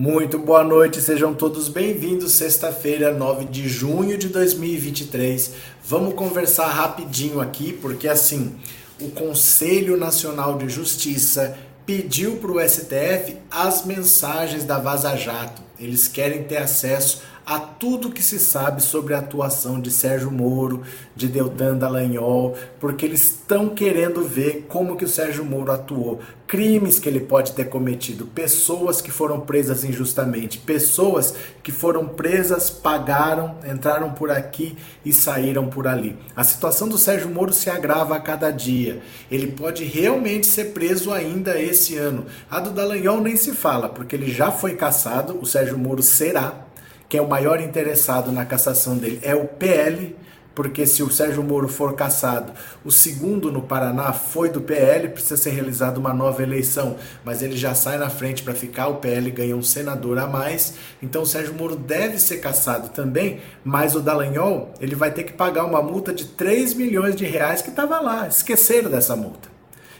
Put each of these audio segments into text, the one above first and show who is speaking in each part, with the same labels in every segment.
Speaker 1: Muito boa noite, sejam todos bem-vindos. Sexta-feira, 9 de junho de 2023. Vamos conversar rapidinho aqui, porque assim, o Conselho Nacional de Justiça pediu para o STF as mensagens da Vaza Jato. Eles querem ter acesso a tudo que se sabe sobre a atuação de Sérgio Moro, de Deltan Dallagnol, porque eles estão querendo ver como que o Sérgio Moro atuou, crimes que ele pode ter cometido, pessoas que foram presas injustamente, pessoas que foram presas, pagaram, entraram por aqui e saíram por ali. A situação do Sérgio Moro se agrava a cada dia. Ele pode realmente ser preso ainda esse ano. A do Dallagnol nem se fala, porque ele já foi caçado, o Sérgio Moro será quem é o maior interessado na cassação dele é o PL, porque se o Sérgio Moro for cassado, o segundo no Paraná foi do PL, precisa ser realizada uma nova eleição, mas ele já sai na frente para ficar, o PL ganha um senador a mais, então o Sérgio Moro deve ser cassado também, mas o Dallagnol, ele vai ter que pagar uma multa de 3 milhões de reais que estava lá, esqueceram dessa multa.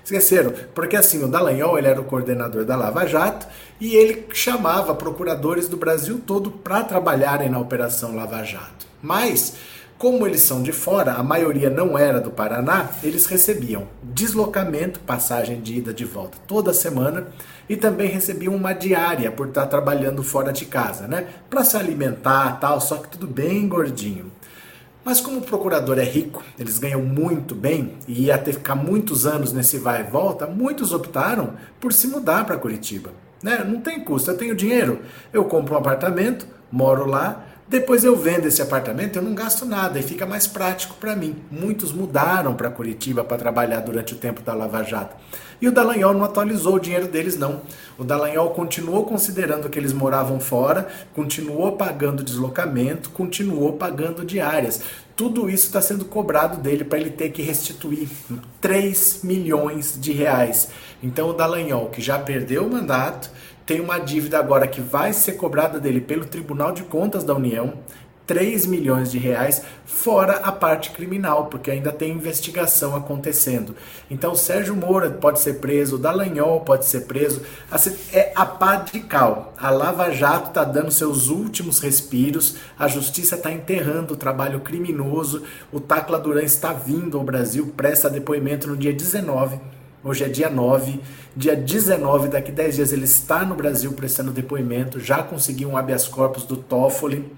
Speaker 1: Esqueceram, porque assim, o Dallagnol ele era o coordenador da Lava Jato e ele chamava procuradores do Brasil todo para trabalharem na Operação Lava Jato. Mas, como eles são de fora, a maioria não era do Paraná, eles recebiam deslocamento, passagem de ida de volta toda semana e também recebiam uma diária por estar trabalhando fora de casa, né? Para se alimentar, tal, só que tudo bem gordinho. Mas como o procurador é rico, eles ganham muito bem e ia ter que ficar muitos anos nesse vai e volta, muitos optaram por se mudar para Curitiba. Né? Não tem custo, eu tenho dinheiro, eu compro um apartamento, moro lá, depois eu vendo esse apartamento, eu não gasto nada e fica mais prático para mim. Muitos mudaram para Curitiba para trabalhar durante o tempo da Lava Jato. E o Dallagnol não atualizou o dinheiro deles, não. O Dallagnol continuou considerando que eles moravam fora, continuou pagando deslocamento, continuou pagando diárias. Tudo isso está sendo cobrado dele para ele ter que restituir 3 milhões de reais. Então o Dallagnol, que já perdeu o mandato, tem uma dívida agora que vai ser cobrada dele pelo Tribunal de Contas da União, 3 milhões de reais, fora a parte criminal, porque ainda tem investigação acontecendo. Então, Sérgio Moura pode ser preso, Dallagnol pode ser preso. Assim, é a pá de cal. A Lava Jato está dando seus últimos respiros, a justiça está enterrando o trabalho criminoso. O Tacla Duran está vindo ao Brasil, presta depoimento no dia 19 Hoje é dia 9, dia 19, daqui 10 dias ele está no Brasil prestando depoimento, já conseguiu um habeas corpus do Toffoli.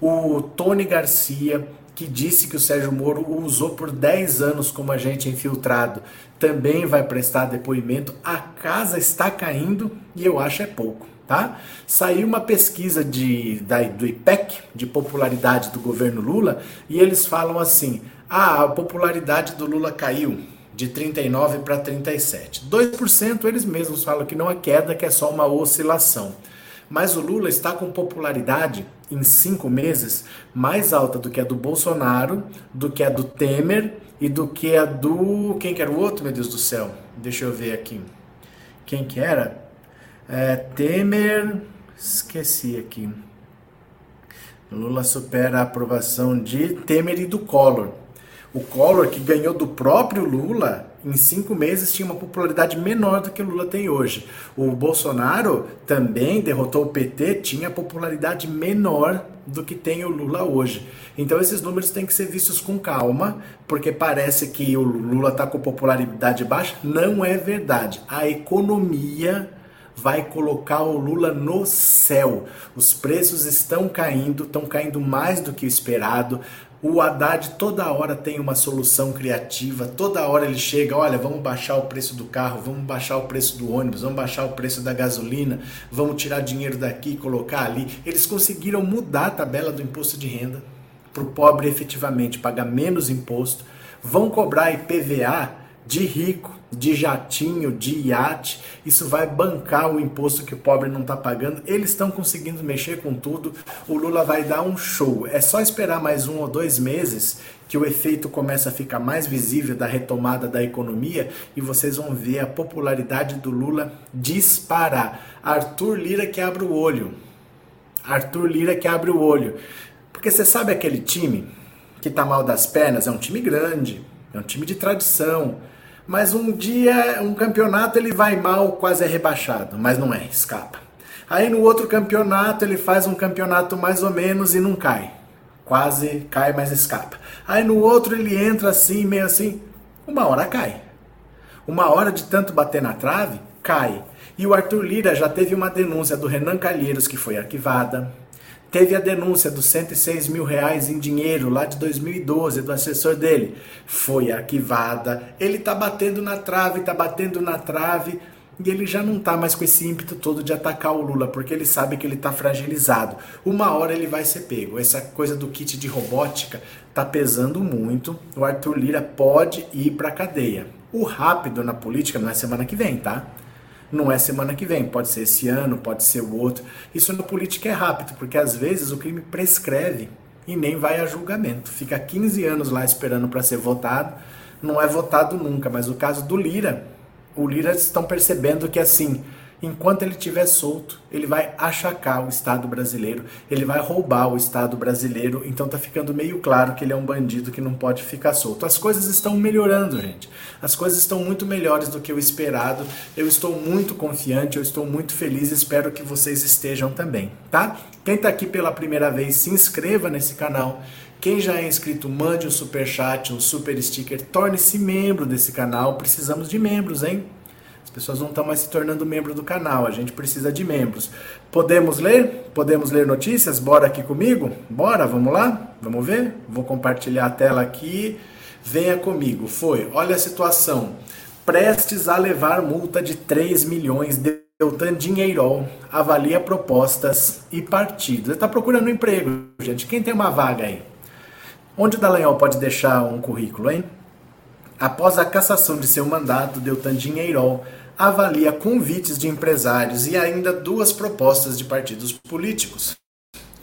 Speaker 1: O Tony Garcia, que disse que o Sérgio Moro o usou por 10 anos como agente infiltrado, também vai prestar depoimento. A casa está caindo e eu acho é pouco. Tá? Saiu uma pesquisa de, da, do IPEC, de popularidade do governo Lula, e eles falam assim: ah, a popularidade do Lula caiu de 39 para 37. 2% eles mesmos falam que não é queda, que é só uma oscilação. Mas o Lula está com popularidade em cinco meses mais alta do que a do Bolsonaro, do que a do Temer e do que a do. Quem que era o outro, meu Deus do céu? Deixa eu ver aqui. Quem que era? É, Temer. Esqueci aqui. Lula supera a aprovação de Temer e do Collor. O Collor, que ganhou do próprio Lula, em cinco meses tinha uma popularidade menor do que o Lula tem hoje. O Bolsonaro também derrotou o PT, tinha popularidade menor do que tem o Lula hoje. Então esses números têm que ser vistos com calma, porque parece que o Lula está com popularidade baixa. Não é verdade. A economia vai colocar o Lula no céu. Os preços estão caindo, estão caindo mais do que esperado. O Haddad toda hora tem uma solução criativa, toda hora ele chega, olha, vamos baixar o preço do carro, vamos baixar o preço do ônibus, vamos baixar o preço da gasolina, vamos tirar dinheiro daqui e colocar ali. Eles conseguiram mudar a tabela do imposto de renda para o pobre efetivamente pagar menos imposto, vão cobrar IPVA de rico, de jatinho, de iate, isso vai bancar o imposto que o pobre não está pagando. Eles estão conseguindo mexer com tudo. O Lula vai dar um show. É só esperar mais um ou dois meses que o efeito começa a ficar mais visível da retomada da economia e vocês vão ver a popularidade do Lula disparar. Arthur Lira que abre o olho. Arthur Lira que abre o olho. Porque você sabe aquele time que está mal das pernas? É um time grande, é um time de tradição mas um dia, um campeonato ele vai mal, quase é rebaixado, mas não é, escapa. Aí no outro campeonato ele faz um campeonato mais ou menos e não cai. Quase cai, mas escapa. Aí no outro ele entra assim, meio assim, uma hora cai. Uma hora de tanto bater na trave, cai. E o Arthur Lira já teve uma denúncia do Renan Calheiros que foi arquivada. Teve a denúncia dos 106 mil reais em dinheiro lá de 2012 do assessor dele. Foi arquivada. Ele tá batendo na trave, tá batendo na trave. E ele já não tá mais com esse ímpeto todo de atacar o Lula, porque ele sabe que ele tá fragilizado. Uma hora ele vai ser pego. Essa coisa do kit de robótica tá pesando muito. O Arthur Lira pode ir pra cadeia. O rápido na política não é semana que vem, tá? Não é semana que vem, pode ser esse ano, pode ser o outro. Isso na política é rápido, porque às vezes o crime prescreve e nem vai a julgamento. Fica 15 anos lá esperando para ser votado, não é votado nunca. Mas o caso do Lira, o Lira estão percebendo que assim, enquanto ele estiver solto, ele vai achacar o Estado brasileiro, ele vai roubar o Estado brasileiro. Então tá ficando meio claro que ele é um bandido que não pode ficar solto. As coisas estão melhorando, gente. As coisas estão muito melhores do que o esperado. Eu estou muito confiante, eu estou muito feliz, espero que vocês estejam também, tá? Quem tá aqui pela primeira vez, se inscreva nesse canal. Quem já é inscrito, mande um super chat, um super sticker, torne-se membro desse canal. Precisamos de membros, hein? Pessoas não estão mais se tornando membro do canal, a gente precisa de membros. Podemos ler? Podemos ler notícias? Bora aqui comigo? Bora, vamos lá? Vamos ver? Vou compartilhar a tela aqui. Venha comigo. Foi. Olha a situação. Prestes a levar multa de 3 milhões de Deltan avalia propostas e partidos. Ele está procurando um emprego, gente. Quem tem uma vaga aí? Onde o Dallagnol pode deixar um currículo, hein? Após a cassação de seu mandato, Deltan Dinheirol avalia convites de empresários e ainda duas propostas de partidos políticos.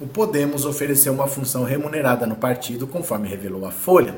Speaker 1: O Podemos ofereceu uma função remunerada no partido, conforme revelou a Folha.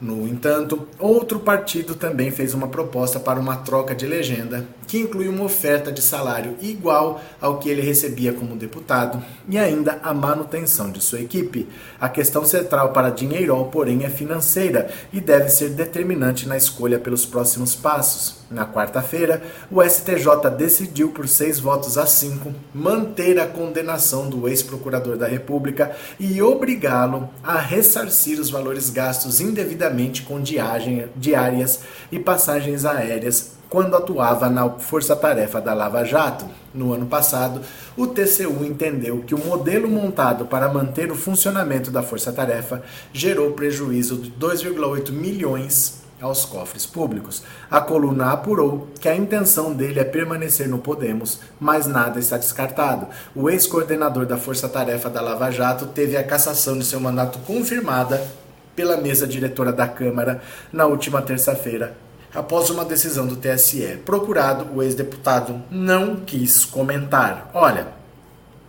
Speaker 1: No entanto, outro partido também fez uma proposta para uma troca de legenda, que inclui uma oferta de salário igual ao que ele recebia como deputado e ainda a manutenção de sua equipe. A questão central para Dinheirol, porém, é financeira e deve ser determinante na escolha pelos próximos passos. Na quarta-feira, o STJ decidiu por seis votos a cinco manter a condenação do ex-procurador da República e obrigá-lo a ressarcir os valores gastos indevidamente com diárias e passagens aéreas quando atuava na Força-Tarefa da Lava Jato. No ano passado, o TCU entendeu que o modelo montado para manter o funcionamento da Força-Tarefa gerou prejuízo de 2,8 milhões aos cofres públicos. A coluna apurou que a intenção dele é permanecer no Podemos, mas nada está descartado. O ex-coordenador da Força Tarefa da Lava Jato teve a cassação de seu mandato confirmada pela mesa diretora da Câmara na última terça-feira, após uma decisão do TSE. Procurado, o ex-deputado não quis comentar. Olha,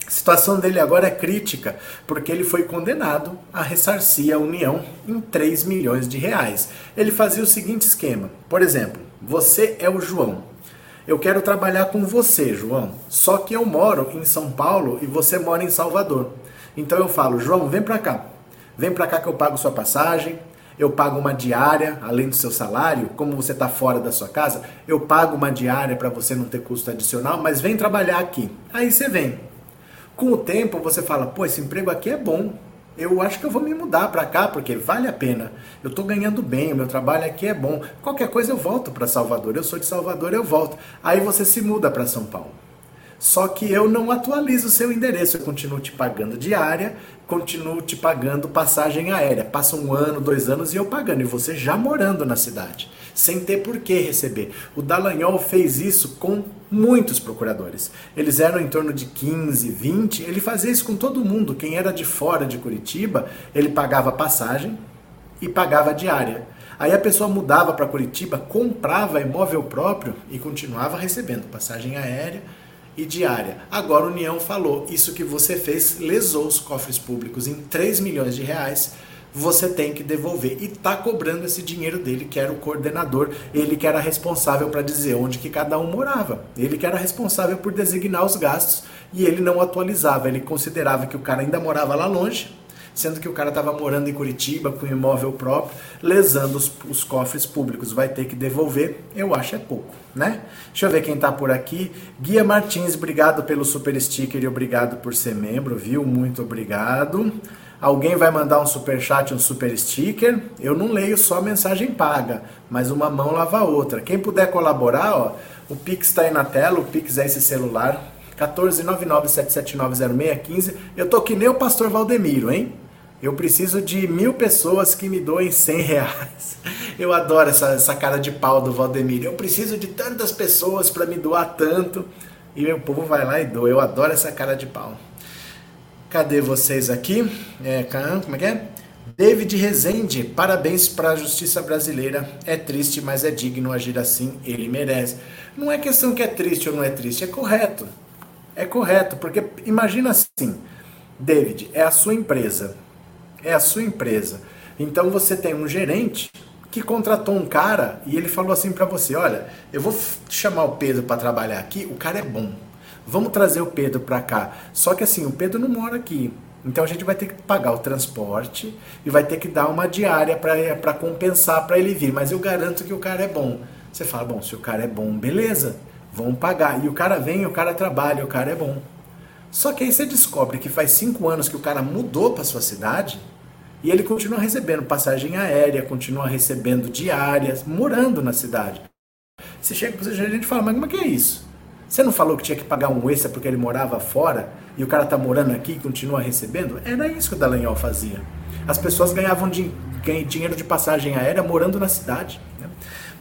Speaker 1: a situação dele agora é crítica, porque ele foi condenado a ressarcir a União em 3 milhões de reais. Ele fazia o seguinte esquema: por exemplo, você é o João. Eu quero trabalhar com você, João. Só que eu moro em São Paulo e você mora em Salvador. Então eu falo, João, vem para cá. Vem para cá que eu pago sua passagem, eu pago uma diária, além do seu salário, como você está fora da sua casa, eu pago uma diária para você não ter custo adicional, mas vem trabalhar aqui. Aí você vem. Com o tempo você fala, pô, esse emprego aqui é bom. Eu acho que eu vou me mudar para cá porque vale a pena. Eu estou ganhando bem, o meu trabalho aqui é bom. Qualquer coisa eu volto para Salvador. Eu sou de Salvador, eu volto. Aí você se muda para São Paulo. Só que eu não atualizo o seu endereço, eu continuo te pagando diária, continuo te pagando passagem aérea. Passa um ano, dois anos e eu pagando, e você já morando na cidade, sem ter por que receber. O Dallagnol fez isso com muitos procuradores. Eles eram em torno de 15, 20, ele fazia isso com todo mundo. Quem era de fora de Curitiba, ele pagava passagem e pagava diária. Aí a pessoa mudava para Curitiba, comprava imóvel próprio e continuava recebendo passagem aérea e diária. Agora a União falou, isso que você fez lesou os cofres públicos em 3 milhões de reais, você tem que devolver. E está cobrando esse dinheiro dele, que era o coordenador, ele que era responsável para dizer onde que cada um morava. Ele que era responsável por designar os gastos e ele não atualizava, ele considerava que o cara ainda morava lá longe, sendo que o cara estava morando em Curitiba com imóvel próprio, lesando os, os, cofres públicos. Vai ter que devolver, eu acho é pouco, né? Deixa eu ver quem está por aqui. Guia Martins, obrigado pelo super sticker e obrigado por ser membro, viu? Muito obrigado. Alguém vai mandar um super chat, um super sticker? Eu não leio só mensagem paga, mas uma mão lava a outra. Quem puder colaborar, ó, o Pix está aí na tela, o Pix é esse celular, 14997790615. Eu tô que nem o pastor Valdemiro, hein? Eu preciso de mil pessoas que me doem 100 reais. Eu adoro essa, essa cara de pau do Valdemiro. Eu preciso de tantas pessoas para me doar tanto. E o povo vai lá e doa. Eu adoro essa cara de pau. Cadê vocês aqui? É, como é que é? David Rezende, parabéns para a justiça brasileira. É triste, mas é digno agir assim, ele merece. Não é questão que é triste ou não é triste, é correto. É correto, porque imagina assim, David, é a sua empresa é a sua empresa. Então você tem um gerente que contratou um cara e ele falou assim para você: Olha, eu vou chamar o Pedro para trabalhar aqui, o cara é bom. Vamos trazer o Pedro para cá. Só que assim, o Pedro não mora aqui. Então a gente vai ter que pagar o transporte e vai ter que dar uma diária para compensar para ele vir. Mas eu garanto que o cara é bom. Você fala: Bom, se o cara é bom, beleza, vamos pagar. E o cara vem, o cara trabalha, o cara é bom. Só que aí você descobre que faz cinco anos que o cara mudou para sua cidade e ele continua recebendo passagem aérea, continua recebendo diárias, morando na cidade. Você chega para o gerente e fala, mas como é que é isso? Você não falou que tinha que pagar um extra porque ele morava fora e o cara está morando aqui e continua recebendo? Era isso que o Dallagnol fazia. As pessoas ganhavam dinheiro de passagem aérea morando na cidade. Né?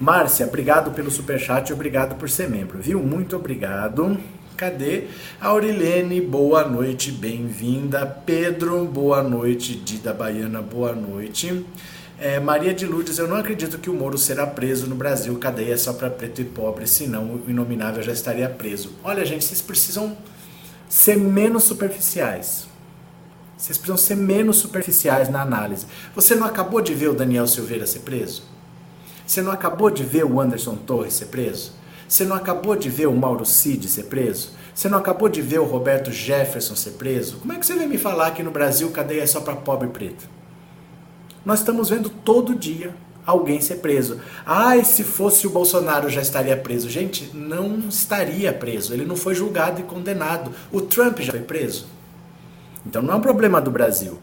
Speaker 1: Márcia, obrigado pelo superchat e obrigado por ser membro, viu? Muito obrigado. Cadê? Aurilene, boa noite, bem-vinda. Pedro, boa noite. Dida Baiana, boa noite. É, Maria de Lourdes, eu não acredito que o Moro será preso no Brasil. Cadeia é só para preto e pobre, senão o inominável já estaria preso. Olha, gente, vocês precisam ser menos superficiais. Vocês precisam ser menos superficiais na análise. Você não acabou de ver o Daniel Silveira ser preso? Você não acabou de ver o Anderson Torres ser preso? Você não acabou de ver o Mauro Cid ser preso? Você não acabou de ver o Roberto Jefferson ser preso? Como é que você vem me falar que no Brasil cadeia é só para pobre e preto? Nós estamos vendo todo dia alguém ser preso. Ah, e se fosse o Bolsonaro já estaria preso. Gente, não estaria preso. Ele não foi julgado e condenado. O Trump já foi preso. Então não é um problema do Brasil.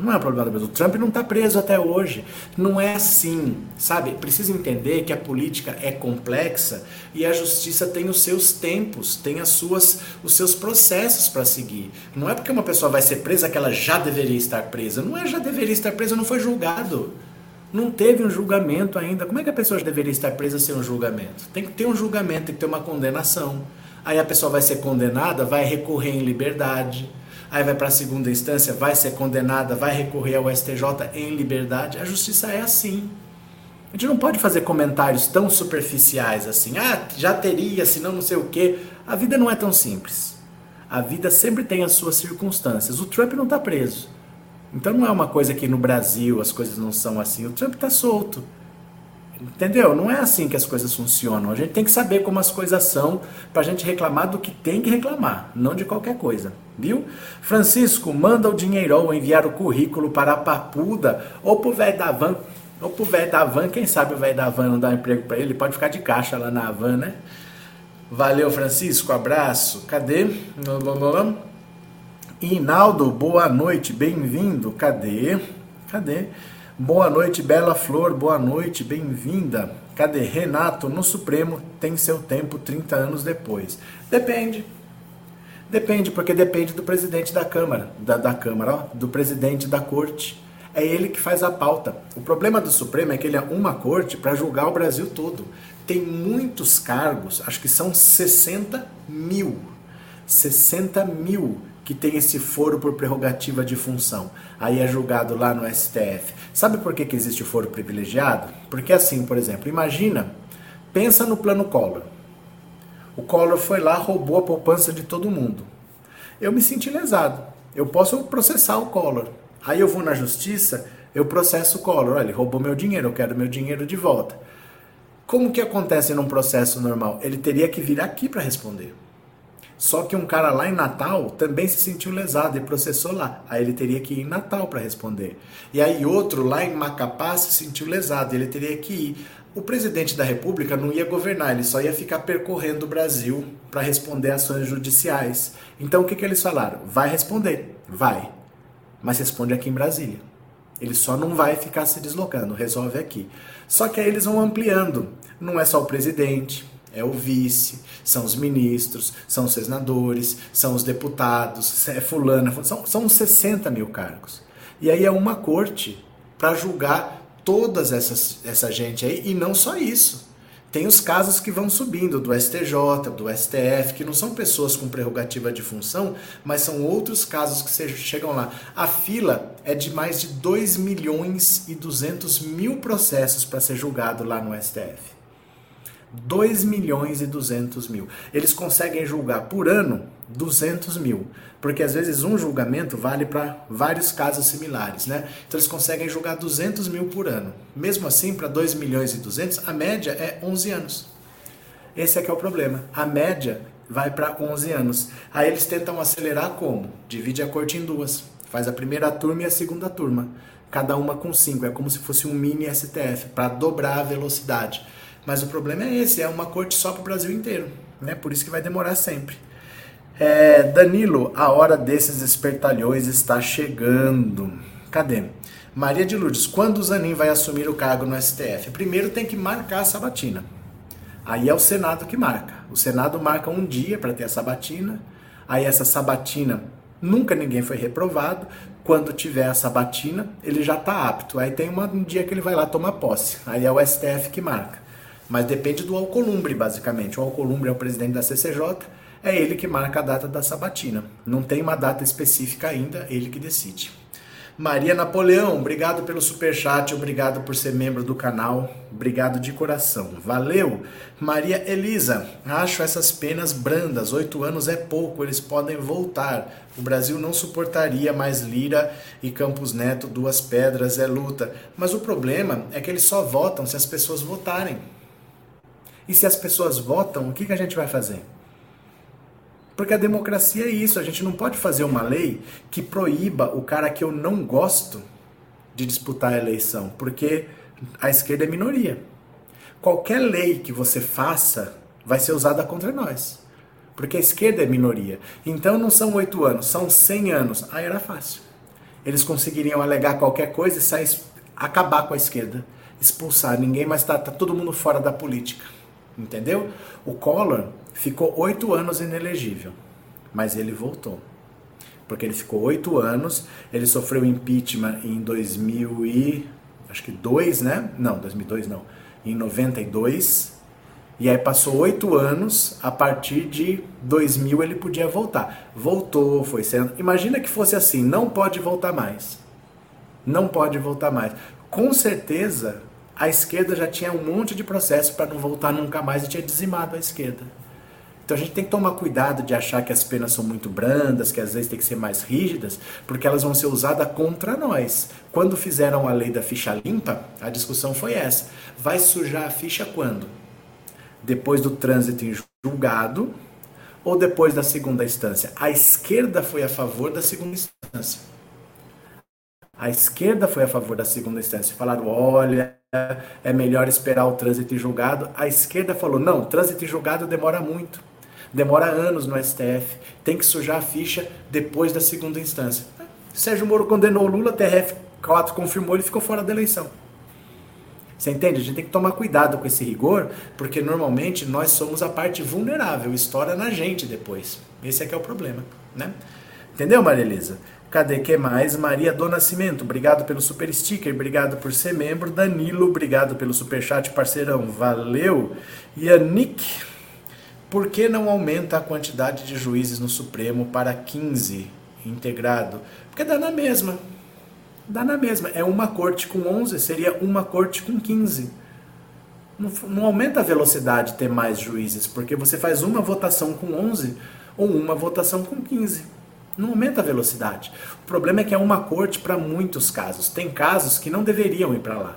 Speaker 1: Não é um problema do Brasil. O Trump não está preso até hoje. Não é assim, sabe? Precisa entender que a política é complexa e a justiça tem os seus tempos, tem as suas, os seus processos para seguir. Não é porque uma pessoa vai ser presa que ela já deveria estar presa. Não é já deveria estar presa, não foi julgado. Não teve um julgamento ainda. Como é que a pessoa deveria estar presa sem um julgamento? Tem que ter um julgamento, tem que ter uma condenação. Aí a pessoa vai ser condenada, vai recorrer em liberdade aí vai para a segunda instância, vai ser condenada, vai recorrer ao STJ em liberdade. A justiça é assim. A gente não pode fazer comentários tão superficiais assim, ah, já teria, senão não sei o quê. A vida não é tão simples. A vida sempre tem as suas circunstâncias. O Trump não está preso. Então não é uma coisa que no Brasil as coisas não são assim. O Trump está solto. Entendeu? Não é assim que as coisas funcionam. A gente tem que saber como as coisas são para a gente reclamar do que tem que reclamar, não de qualquer coisa. Viu? Francisco, manda o dinheiro ou enviar o currículo para a Papuda ou para velho da van. Ou para o velho da van, quem sabe o velho da van não dá um emprego para ele, ele pode ficar de caixa lá na van, né? Valeu, Francisco, abraço. Cadê? Inaldo, boa noite, bem-vindo. Cadê? Cadê? Boa noite, Bela Flor, boa noite, bem-vinda. Cadê? Renato, no Supremo tem seu tempo 30 anos depois. Depende. Depende, porque depende do presidente da Câmara, da, da Câmara, ó, do presidente da corte. É ele que faz a pauta. O problema do Supremo é que ele é uma corte para julgar o Brasil todo. Tem muitos cargos, acho que são 60 mil. 60 mil que tem esse foro por prerrogativa de função. Aí é julgado lá no STF. Sabe por que, que existe o foro privilegiado? Porque assim, por exemplo, imagina, pensa no plano Collor. O Collor foi lá, roubou a poupança de todo mundo. Eu me senti lesado. Eu posso processar o Collor. Aí eu vou na justiça, eu processo o Collor. Olha, ele roubou meu dinheiro, eu quero meu dinheiro de volta. Como que acontece num processo normal? Ele teria que vir aqui para responder. Só que um cara lá em Natal também se sentiu lesado e processou lá. Aí ele teria que ir em Natal para responder. E aí outro lá em Macapá se sentiu lesado, e ele teria que ir. O presidente da República não ia governar, ele só ia ficar percorrendo o Brasil para responder ações judiciais. Então o que, que eles falaram? Vai responder, vai, mas responde aqui em Brasília. Ele só não vai ficar se deslocando, resolve aqui. Só que aí eles vão ampliando. Não é só o presidente, é o vice, são os ministros, são os senadores, são os deputados, é fulana, são, são 60 mil cargos. E aí é uma corte para julgar todas essas essa gente aí, e não só isso. Tem os casos que vão subindo do STJ, do STF, que não são pessoas com prerrogativa de função, mas são outros casos que chegam lá. A fila é de mais de 2 milhões e 200 mil processos para ser julgado lá no STF. 2 milhões e 200 mil. Eles conseguem julgar por ano 200 mil, porque às vezes um julgamento vale para vários casos similares, né? Então eles conseguem julgar 200 mil por ano. Mesmo assim, para 2 milhões e 200, a média é 11 anos. Esse é que é o problema. A média vai para 11 anos. Aí eles tentam acelerar como? Divide a corte em duas. Faz a primeira turma e a segunda turma. Cada uma com 5. É como se fosse um mini STF, para dobrar a velocidade. Mas o problema é esse, é uma corte só para o Brasil inteiro, né? Por isso que vai demorar sempre. É, Danilo, a hora desses espertalhões está chegando. Cadê? Maria de Lourdes, quando o Zanin vai assumir o cargo no STF? Primeiro tem que marcar a sabatina. Aí é o Senado que marca. O Senado marca um dia para ter a sabatina. Aí essa sabatina, nunca ninguém foi reprovado. Quando tiver a sabatina, ele já está apto. Aí tem um dia que ele vai lá tomar posse. Aí é o STF que marca. Mas depende do Alcolumbre, basicamente. O Alcolumbre é o presidente da CCJ, é ele que marca a data da sabatina. Não tem uma data específica ainda, ele que decide. Maria Napoleão, obrigado pelo super chat, obrigado por ser membro do canal, obrigado de coração, valeu. Maria Elisa, acho essas penas brandas, oito anos é pouco, eles podem voltar. O Brasil não suportaria mais Lira e Campos Neto, duas pedras é luta. Mas o problema é que eles só votam se as pessoas votarem. E se as pessoas votam, o que, que a gente vai fazer? Porque a democracia é isso, a gente não pode fazer uma lei que proíba o cara que eu não gosto de disputar a eleição, porque a esquerda é minoria. Qualquer lei que você faça vai ser usada contra nós, porque a esquerda é minoria. Então não são oito anos, são cem anos. Aí era fácil. Eles conseguiriam alegar qualquer coisa e sair, acabar com a esquerda, expulsar ninguém, mas tá, tá todo mundo fora da política. Entendeu? O Collor ficou oito anos inelegível, mas ele voltou. Porque ele ficou oito anos, ele sofreu impeachment em 2000 e... acho que dois, né? Não, 2002 não. Em 92. E aí passou oito anos, a partir de 2000 ele podia voltar. Voltou, foi sendo... Imagina que fosse assim, não pode voltar mais. Não pode voltar mais. Com certeza a esquerda já tinha um monte de processo para não voltar nunca mais e tinha dizimado a esquerda. Então a gente tem que tomar cuidado de achar que as penas são muito brandas, que às vezes tem que ser mais rígidas, porque elas vão ser usadas contra nós. Quando fizeram a lei da ficha limpa, a discussão foi essa. Vai sujar a ficha quando? Depois do trânsito em julgado ou depois da segunda instância? A esquerda foi a favor da segunda instância. A esquerda foi a favor da segunda instância. Falaram: olha, é melhor esperar o trânsito em julgado. A esquerda falou: não, trânsito em julgado demora muito. Demora anos no STF. Tem que sujar a ficha depois da segunda instância. Sérgio Moro condenou Lula, TRF4 confirmou, ele ficou fora da eleição. Você entende? A gente tem que tomar cuidado com esse rigor, porque normalmente nós somos a parte vulnerável, estoura na gente depois. Esse é que é o problema, né? Entendeu, Maria Elisa? Cadê que mais? Maria do Nascimento, obrigado pelo super sticker, obrigado por ser membro. Danilo, obrigado pelo super chat, parceirão, valeu. Yannick, por que não aumenta a quantidade de juízes no Supremo para 15 integrado? Porque dá na mesma dá na mesma. É uma corte com 11, seria uma corte com 15. Não, não, aumenta a velocidade ter mais juízes, porque você faz uma votação com 11 ou uma votação com 15. Não aumenta a velocidade. O problema é que é uma corte para muitos casos. Tem casos que não deveriam ir para lá.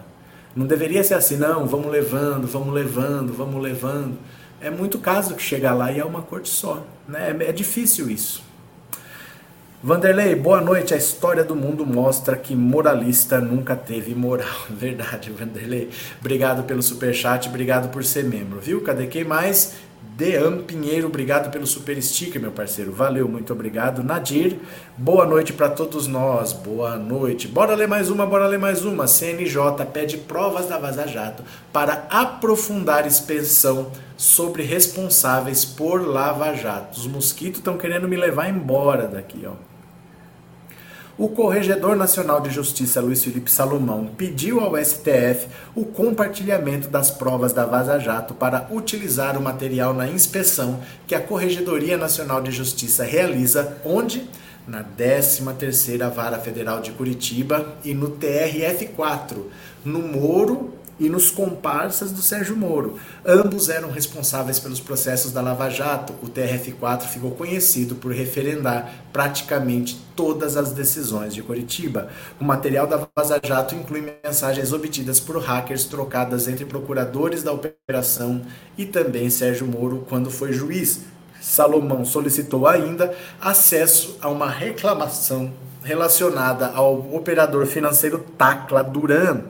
Speaker 1: Não deveria ser assim, não, vamos levando, vamos levando, vamos levando. É muito caso que chega lá e é uma corte só. Né? É, é difícil isso. Vanderlei, boa noite. A história do mundo mostra que moralista nunca teve moral. Verdade, Vanderlei. Obrigado pelo super chat, obrigado por ser membro, viu? Cadê quem mais? Deam Pinheiro, obrigado pelo super sticker, meu parceiro. Valeu, muito obrigado. Nadir, boa noite para todos nós. Boa noite. Bora ler mais uma, bora ler mais uma. CNJ pede provas da Vaza Jato para aprofundar inspeção sobre responsáveis por Lava Jato. Os mosquitos estão querendo me levar embora daqui, ó. O Corregedor Nacional de Justiça Luiz Felipe Salomão pediu ao STF o compartilhamento das provas da Vaza Jato para utilizar o material na inspeção que a Corregedoria Nacional de Justiça realiza onde? Na 13ª Vara Federal de Curitiba e no TRF4, no Moro e nos comparsas do Sérgio Moro. Ambos eram responsáveis pelos processos da Lava Jato. O TRF4 ficou conhecido por referendar praticamente todas as decisões de Curitiba. O material da Vaza Jato inclui mensagens obtidas por hackers trocadas entre procuradores da operação e também Sérgio Moro quando foi juiz. Salomão solicitou ainda acesso a uma reclamação relacionada ao operador financeiro Tacla Duran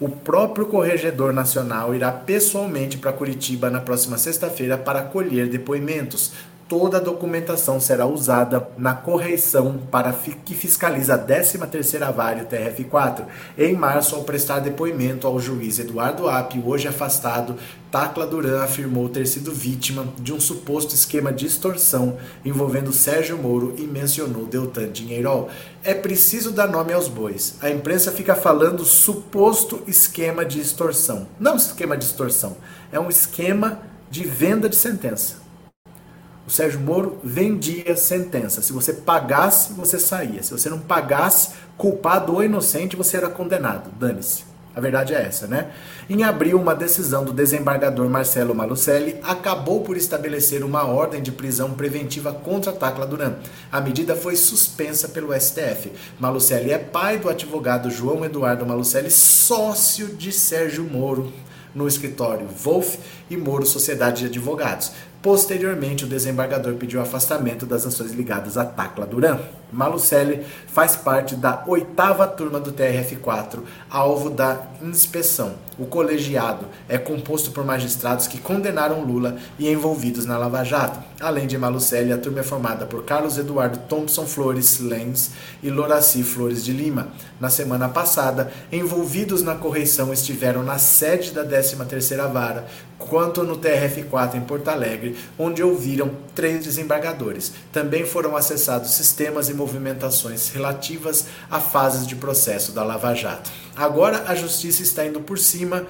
Speaker 1: o próprio Corregedor Nacional irá pessoalmente para Curitiba na próxima sexta-feira para colher depoimentos. Toda a documentação será usada na correição para que fiscaliza a 13ª Vara TRF4. Em março, ao prestar depoimento ao juiz Eduardo App, hoje afastado, Tacla Duran afirmou ter sido vítima de um suposto esquema de extorsão envolvendo Sérgio Moro e mencionou Deltan Dinheirol. É preciso dar nome aos bois. A imprensa fica falando suposto esquema de extorsão. Não esquema de extorsão, é um esquema de venda de sentença. O Sérgio Moro vendia sentença. Se você pagasse, você saía. Se você não pagasse, culpado ou inocente, você era condenado. Dane-se. A verdade é essa, né? Em abril, uma decisão do desembargador Marcelo Malucelli acabou por estabelecer uma ordem de prisão preventiva contra Tacla Duran. A medida foi suspensa pelo STF. Malucelli é pai do advogado João Eduardo Malucelli, sócio de Sérgio Moro no escritório Wolf e Moro Sociedade de Advogados. Posteriormente, o desembargador pediu afastamento das ações ligadas a Tacla Duran. Malucelli faz parte da oitava turma do TRF4, alvo da inspeção. O colegiado é composto por magistrados que condenaram Lula e envolvidos na Lava Jato. Além de Malucelli, a turma é formada por Carlos Eduardo Thompson Flores Lenz e Loraci Flores de Lima. Na semana passada, envolvidos na correição estiveram na sede da 13ª Vara, quanto no TRF4 em Porto Alegre, onde ouviram três desembargadores. Também foram acessados sistemas e movimentações relativas a fases de processo da Lava Jato. Agora a justiça está indo por cima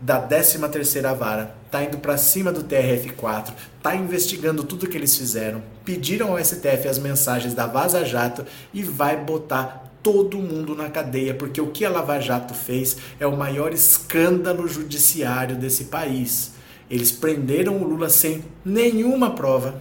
Speaker 1: da 13ª vara, está indo para cima do TRF4, está investigando tudo que eles fizeram, pediram ao STF as mensagens da Vaza Jato e vai botar todo mundo na cadeia, porque o que a Lava Jato fez é o maior escândalo judiciário desse país. Eles prenderam o Lula sem nenhuma prova,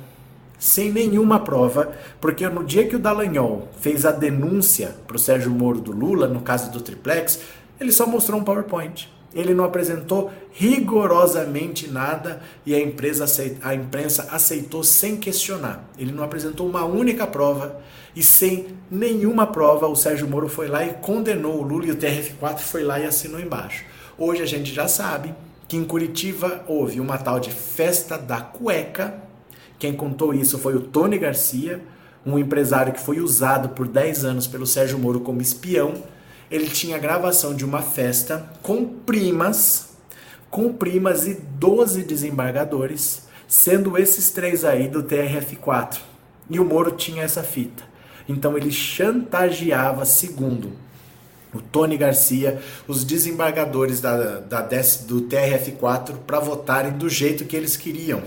Speaker 1: sem nenhuma prova, porque no dia que o Dallagnol fez a denúncia para o Sérgio Moro do Lula, no caso do triplex, ele só mostrou um PowerPoint. Ele não apresentou rigorosamente nada e a, empresa a imprensa aceitou sem questionar. Ele não apresentou uma única prova e sem nenhuma prova o Sérgio Moro foi lá e condenou o Lula e o TRF4 foi lá e assinou embaixo. Hoje a gente já sabe que em Curitiba houve uma tal de festa da cueca quem contou isso foi o Tony Garcia, um empresário que foi usado por 10 anos pelo Sérgio Moro como espião. ele tinha gravação de uma festa com primas, com primas e 12 desembargadores, sendo esses três aí do TRF4. E o Moro tinha essa fita. Então ele chantageava, segundo o Tony Garcia, os desembargadores da, da, do TRF4 para votarem do jeito que eles queriam.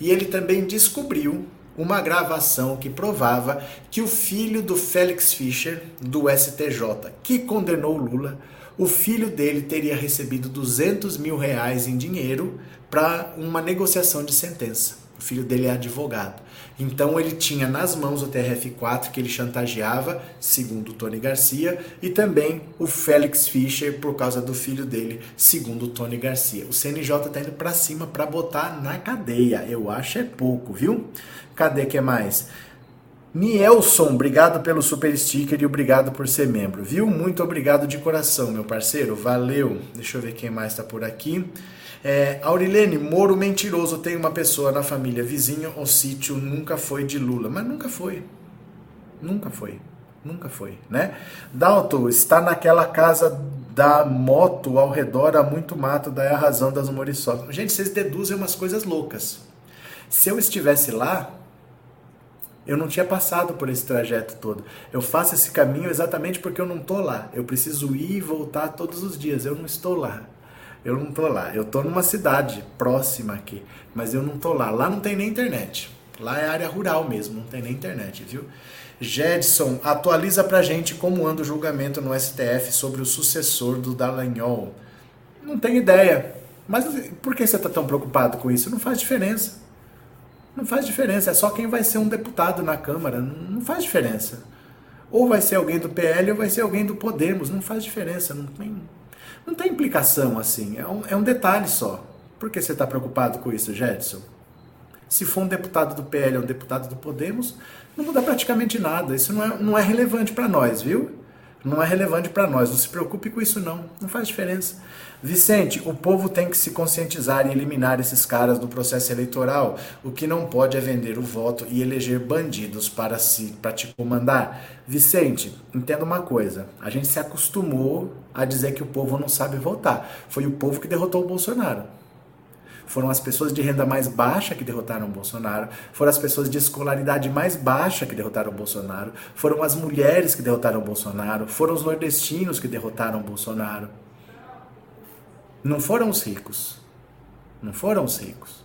Speaker 1: E ele também descobriu uma gravação que provava que o filho do Félix Fischer, do STJ, que condenou Lula, o filho dele teria recebido 200 mil reais em dinheiro para uma negociação de sentença. O filho dele é advogado. Então ele tinha nas mãos o TRF4 que ele chantageava, segundo Tony Garcia, e também o Félix Fischer por causa do filho dele, segundo Tony Garcia. O CNJ tá indo para cima para botar na cadeia. Eu acho é pouco, viu? Cadê que é mais? Nielson, obrigado pelo super sticker e obrigado por ser membro, viu? Muito obrigado de coração, meu parceiro. Valeu. Deixa eu ver quem mais está por aqui. É, Aurilene, Moro mentiroso, tem uma pessoa na família vizinha, o sítio nunca foi de Lula. Mas nunca foi. Nunca foi. Nunca foi, né? Dalton, está naquela casa da moto ao redor há muito mato, daí a razão das moriçocas. Gente, vocês deduzem umas coisas loucas. Se eu estivesse lá, eu não tinha passado por esse trajeto todo. Eu faço esse caminho exatamente porque eu não estou lá. Eu preciso ir e voltar todos os dias. Eu não estou lá. Eu não tô lá. Eu tô numa cidade próxima aqui, mas eu não tô lá. Lá não tem nem internet. Lá é área rural mesmo, não tem nem internet, viu? Jedson, atualiza pra gente como anda o julgamento no STF sobre o sucessor do Dallagnol. Não tenho ideia. Mas por que você tá tão preocupado com isso? Não faz diferença. Não faz diferença. É só quem vai ser um deputado na Câmara. Não faz diferença. Ou vai ser alguém do PL ou vai ser alguém do Podemos. Não faz diferença. Não tem, não tem implicação assim, é um, é um detalhe só. Por que você está preocupado com isso, Jedson? Se for um deputado do PL ou um deputado do Podemos, não muda praticamente nada. Isso não é, não é relevante para nós, viu? Não é relevante para nós. Não se preocupe com isso, não. Não faz diferença. Vicente, o povo tem que se conscientizar e eliminar esses caras do processo eleitoral. O que não pode é vender o voto e eleger bandidos para, si, para te comandar. Vicente, entenda uma coisa. A gente se acostumou a dizer que o povo não sabe votar. Foi o povo que derrotou o Bolsonaro. Foram as pessoas de renda mais baixa que derrotaram o Bolsonaro, foram as pessoas de escolaridade mais baixa que derrotaram o Bolsonaro, foram as mulheres que derrotaram o Bolsonaro, foram os nordestinos que derrotaram o Bolsonaro. Não foram os ricos. Não foram os ricos.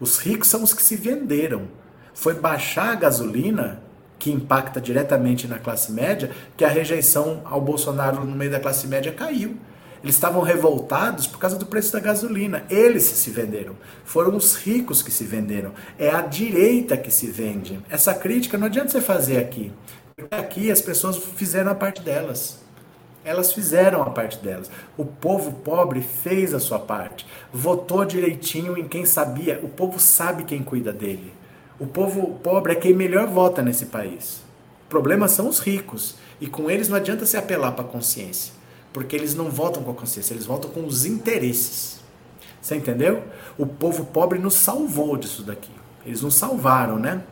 Speaker 1: Os ricos são os que se venderam. Foi baixar a gasolina, que impacta diretamente na classe média, que a rejeição ao Bolsonaro no meio da classe média caiu. Eles estavam revoltados por causa do preço da gasolina. Eles se venderam. Foram os ricos que se venderam. É a direita que se vende. Essa crítica não adianta você fazer aqui. Porque aqui as pessoas fizeram a parte delas. Elas fizeram a parte delas. O povo pobre fez a sua parte. Votou direitinho em quem sabia. O povo sabe quem cuida dele. O povo pobre é quem melhor vota nesse país. O problema são os ricos. E com eles não adianta se apelar para a consciência. Porque eles não votam com a consciência, eles votam com os interesses. Você entendeu? O povo pobre nos salvou disso daqui. Eles nos salvaram, né?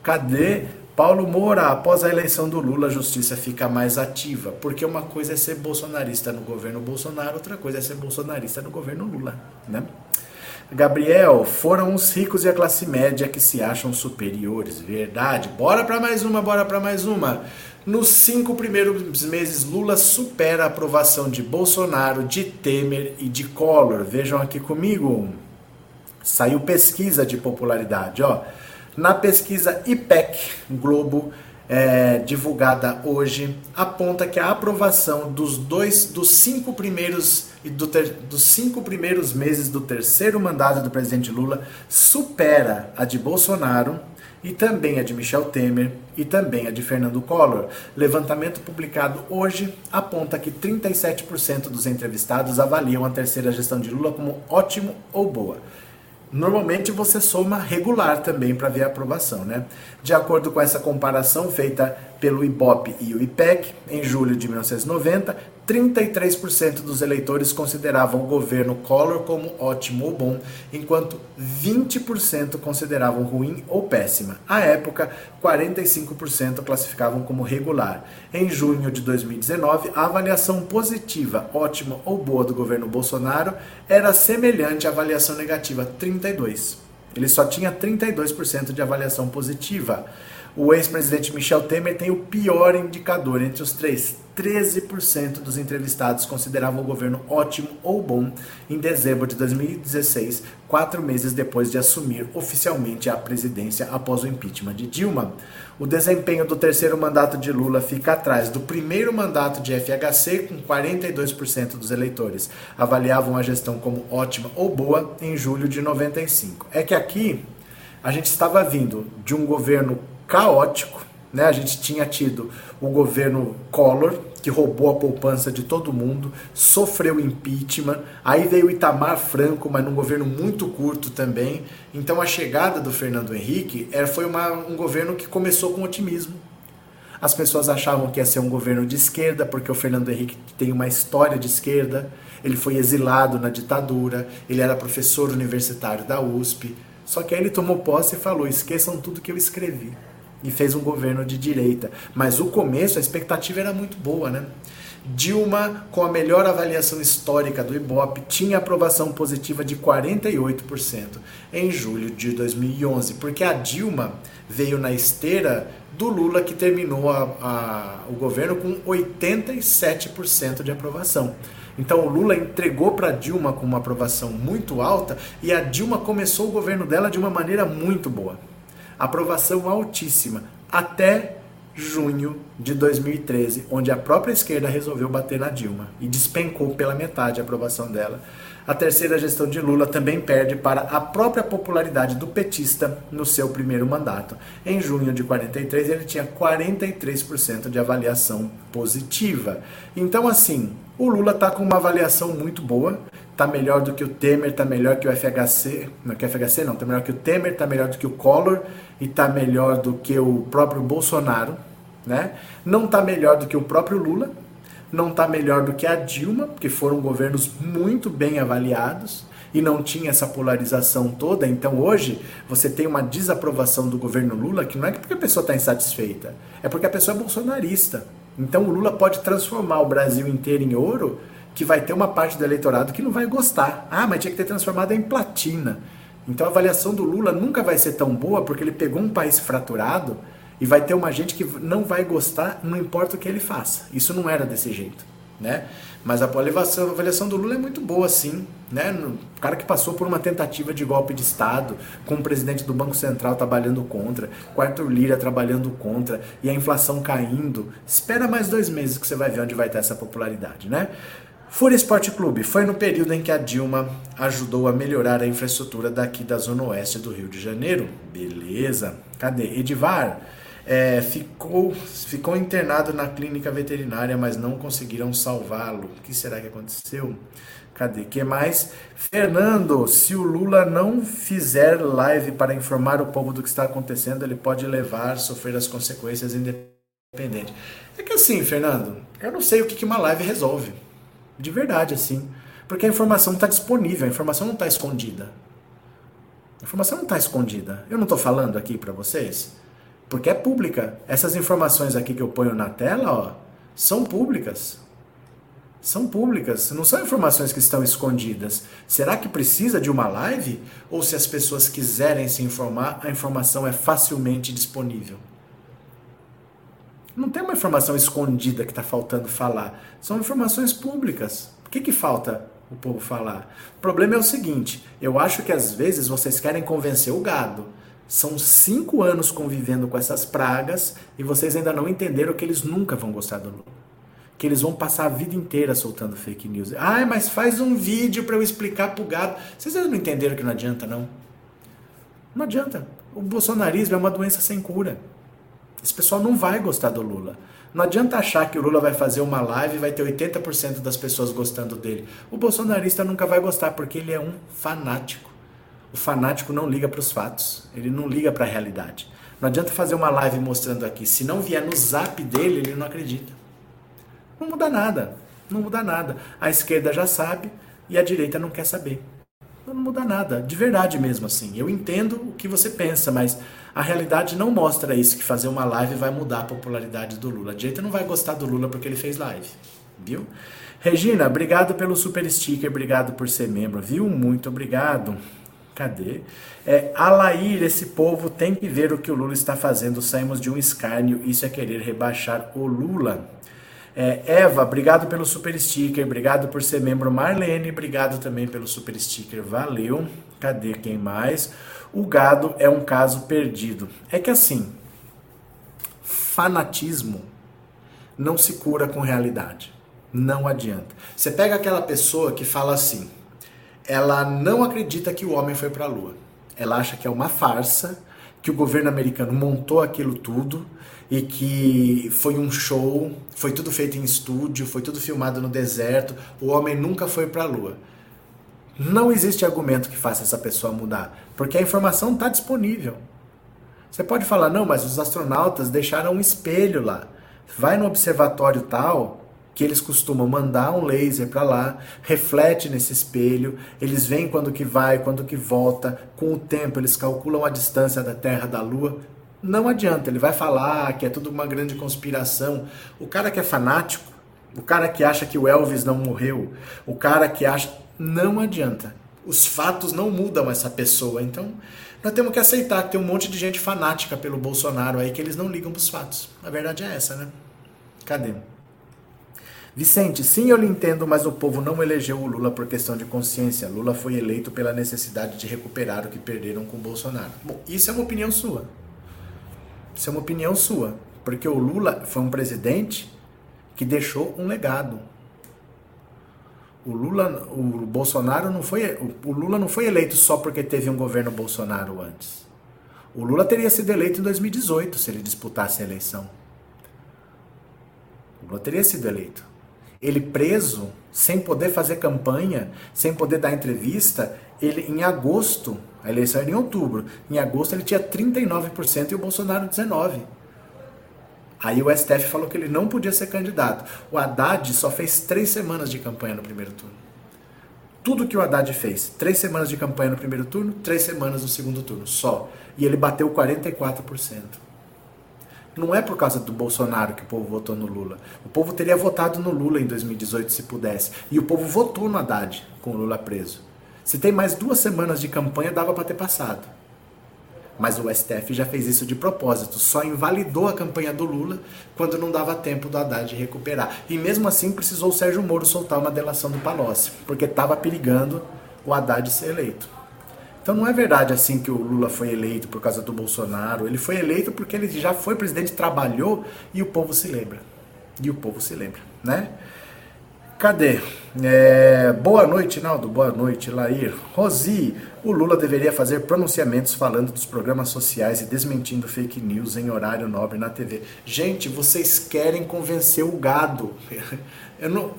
Speaker 1: Cadê Paulo Moura, após a eleição do Lula, a justiça fica mais ativa, porque uma coisa é ser bolsonarista no governo Bolsonaro, outra coisa é ser bolsonarista no governo Lula, né? Gabriel, foram os ricos e a classe média que se acham superiores, verdade? Bora para mais uma, bora para mais uma. Nos cinco primeiros meses, Lula supera a aprovação de Bolsonaro, de Temer e de Collor. Vejam aqui comigo. Saiu pesquisa de popularidade, ó. Na pesquisa IPEC Globo, é, divulgada hoje, aponta que a aprovação dos dois, dos cinco primeiros do ter, dos cinco primeiros meses do terceiro mandato do presidente Lula supera a de Bolsonaro e também a de Michel Temer e também a de Fernando Collor. Levantamento publicado hoje aponta que 37% dos entrevistados avaliam a terceira gestão de Lula como ótimo ou boa. Normalmente você soma regular também para ver a aprovação, né? De acordo com essa comparação feita pelo IBOP e o IPEC, em julho de 1990, 33% dos eleitores consideravam o governo Collor como ótimo ou bom, enquanto 20% consideravam ruim ou péssima. À época, 45% classificavam como regular. Em junho de 2019, a avaliação positiva, ótima ou boa do governo Bolsonaro era semelhante à avaliação negativa, 32. Ele só tinha 32% de avaliação positiva o ex-presidente Michel Temer tem o pior indicador entre os três. 13% dos entrevistados consideravam o governo ótimo ou bom em dezembro de 2016, quatro meses depois de assumir oficialmente a presidência após o impeachment de Dilma. O desempenho do terceiro mandato de Lula fica atrás do primeiro mandato de FHC, com 42% dos eleitores avaliavam a gestão como ótima ou boa em julho de 95. É que aqui a gente estava vindo de um governo caótico. Né? A gente tinha tido o governo Collor, que roubou a poupança de todo mundo, sofreu impeachment, aí veio o Itamar Franco, mas num governo muito curto também. Então a chegada do Fernando Henrique era, foi uma, um governo que começou com otimismo. As pessoas achavam que ia ser um governo de esquerda, porque o Fernando Henrique tem uma história de esquerda. Ele foi exilado na ditadura, ele era professor universitário da USP. Só que aí ele tomou posse e falou: esqueçam tudo que eu escrevi e fez um governo de direita. Mas o começo, a expectativa era muito boa, né? Dilma, com a melhor avaliação histórica do Ibope, tinha aprovação positiva de 48% em julho de 2011, porque a Dilma veio na esteira do Lula, que terminou a, a, o governo com 87% de aprovação. Então o Lula entregou para Dilma com uma aprovação muito alta e a Dilma começou o governo dela de uma maneira muito boa aprovação altíssima, até junho de 2013, onde a própria esquerda resolveu bater na Dilma e despencou pela metade a aprovação dela. A terceira gestão de Lula também perde para a própria popularidade do petista no seu primeiro mandato. Em junho de 43, ele tinha 43% de avaliação positiva. Então, assim, o Lula está com uma avaliação muito boa, está melhor do que o Temer, está melhor que o FHC, não que o FHC não, está melhor que o Temer, está melhor do que o Collor e está melhor do que o próprio Bolsonaro, né? Não está melhor do que o próprio Lula, não está melhor do que a Dilma, que foram governos muito bem avaliados e não tinha essa polarização toda. Então hoje você tem uma desaprovação do governo Lula que não é porque a pessoa está insatisfeita, é porque a pessoa é bolsonarista. Então o Lula pode transformar o Brasil inteiro em ouro, que vai ter uma parte do eleitorado que não vai gostar. Ah, mas tinha que ter transformado em platina. Então a avaliação do Lula nunca vai ser tão boa porque ele pegou um país fraturado e vai ter uma gente que não vai gostar, não importa o que ele faça. Isso não era desse jeito, né? Mas a avaliação, a avaliação do Lula é muito boa, sim. Né? O cara que passou por uma tentativa de golpe de Estado, com o presidente do Banco Central trabalhando contra, com Arthur Lira trabalhando contra, e a inflação caindo. Espera mais dois meses que você vai ver onde vai estar essa popularidade, né? Fúria Esporte Clube foi no período em que a Dilma ajudou a melhorar a infraestrutura daqui da zona oeste do Rio de Janeiro. Beleza. Cadê? Edivar é, ficou, ficou internado na clínica veterinária, mas não conseguiram salvá-lo. O que será que aconteceu? Cadê? que mais? Fernando, se o Lula não fizer live para informar o povo do que está acontecendo, ele pode levar, sofrer as consequências independente. É que assim, Fernando, eu não sei o que uma live resolve. De verdade, assim. Porque a informação está disponível, a informação não está escondida. A informação não está escondida. Eu não estou falando aqui para vocês porque é pública. Essas informações aqui que eu ponho na tela, ó, são públicas. São públicas, não são informações que estão escondidas. Será que precisa de uma live? Ou se as pessoas quiserem se informar, a informação é facilmente disponível? Não tem uma informação escondida que está faltando falar. São informações públicas. O que, que falta o povo falar? O problema é o seguinte: eu acho que às vezes vocês querem convencer o gado. São cinco anos convivendo com essas pragas e vocês ainda não entenderam que eles nunca vão gostar do Lula. Que eles vão passar a vida inteira soltando fake news. Ah, mas faz um vídeo para eu explicar pro gado. Vocês ainda não entenderam que não adianta, não? Não adianta. O bolsonarismo é uma doença sem cura. Esse pessoal não vai gostar do Lula. Não adianta achar que o Lula vai fazer uma live e vai ter 80% das pessoas gostando dele. O bolsonarista nunca vai gostar porque ele é um fanático. O fanático não liga para os fatos, ele não liga para a realidade. Não adianta fazer uma live mostrando aqui. Se não vier no zap dele, ele não acredita. Não muda nada. Não muda nada. A esquerda já sabe e a direita não quer saber. Não muda nada. De verdade mesmo assim. Eu entendo o que você pensa, mas a realidade não mostra isso, que fazer uma live vai mudar a popularidade do Lula. A direita não vai gostar do Lula porque ele fez live. Viu? Regina, obrigado pelo super sticker, obrigado por ser membro, viu? Muito obrigado. Cadê? É, Alair, esse povo tem que ver o que o Lula está fazendo. Saímos de um escárnio, isso é querer rebaixar o Lula. É, Eva, obrigado pelo super sticker, obrigado por ser membro. Marlene, obrigado também pelo super sticker, valeu. Cadê quem mais? O gado é um caso perdido. É que assim, fanatismo não se cura com realidade. Não adianta. Você pega aquela pessoa que fala assim, ela não acredita que o homem foi para a lua. Ela acha que é uma farsa, que o governo americano montou aquilo tudo e que foi um show, foi tudo feito em estúdio, foi tudo filmado no deserto, o homem nunca foi para a lua. Não existe argumento que faça essa pessoa mudar, porque a informação está disponível. Você pode falar, não, mas os astronautas deixaram um espelho lá. Vai no observatório tal, que eles costumam mandar um laser para lá, reflete nesse espelho, eles veem quando que vai, quando que volta, com o tempo eles calculam a distância da Terra da Lua. Não adianta, ele vai falar que é tudo uma grande conspiração. O cara que é fanático, o cara que acha que o Elvis não morreu, o cara que acha. Não adianta. Os fatos não mudam essa pessoa. Então, nós temos que aceitar que tem um monte de gente fanática pelo Bolsonaro aí que eles não ligam para os fatos. A verdade é essa, né? Cadê? Vicente, sim, eu lhe entendo, mas o povo não elegeu o Lula por questão de consciência. Lula foi eleito pela necessidade de recuperar o que perderam com o Bolsonaro. Bom, isso é uma opinião sua. Isso é uma opinião sua. Porque o Lula foi um presidente que deixou um legado. O Lula, o Bolsonaro não foi, o Lula não foi eleito só porque teve um governo Bolsonaro antes. O Lula teria sido eleito em 2018 se ele disputasse a eleição. O Lula teria sido eleito ele preso, sem poder fazer campanha, sem poder dar entrevista, ele em agosto, a eleição era em outubro, em agosto ele tinha 39% e o Bolsonaro 19%. Aí o STF falou que ele não podia ser candidato. O Haddad só fez três semanas de campanha no primeiro turno. Tudo que o Haddad fez, três semanas de campanha no primeiro turno, três semanas no segundo turno, só. E ele bateu 44%. Não é por causa do Bolsonaro que o povo votou no Lula. O povo teria votado no Lula em 2018 se pudesse. E o povo votou no Haddad com o Lula preso. Se tem mais duas semanas de campanha, dava para ter passado. Mas o STF já fez isso de propósito, só invalidou a campanha do Lula quando não dava tempo do Haddad recuperar. E mesmo assim precisou o Sérgio Moro soltar uma delação do Palocci, porque estava perigando o Haddad ser eleito. Então não é verdade assim que o Lula foi eleito por causa do Bolsonaro. Ele foi eleito porque ele já foi presidente, trabalhou e o povo se lembra. E o povo se lembra, né? Cadê? É, boa noite, Naldo. Boa noite, Lair. Rosi, o Lula deveria fazer pronunciamentos falando dos programas sociais e desmentindo fake news em horário nobre na TV. Gente, vocês querem convencer o gado. Eu não,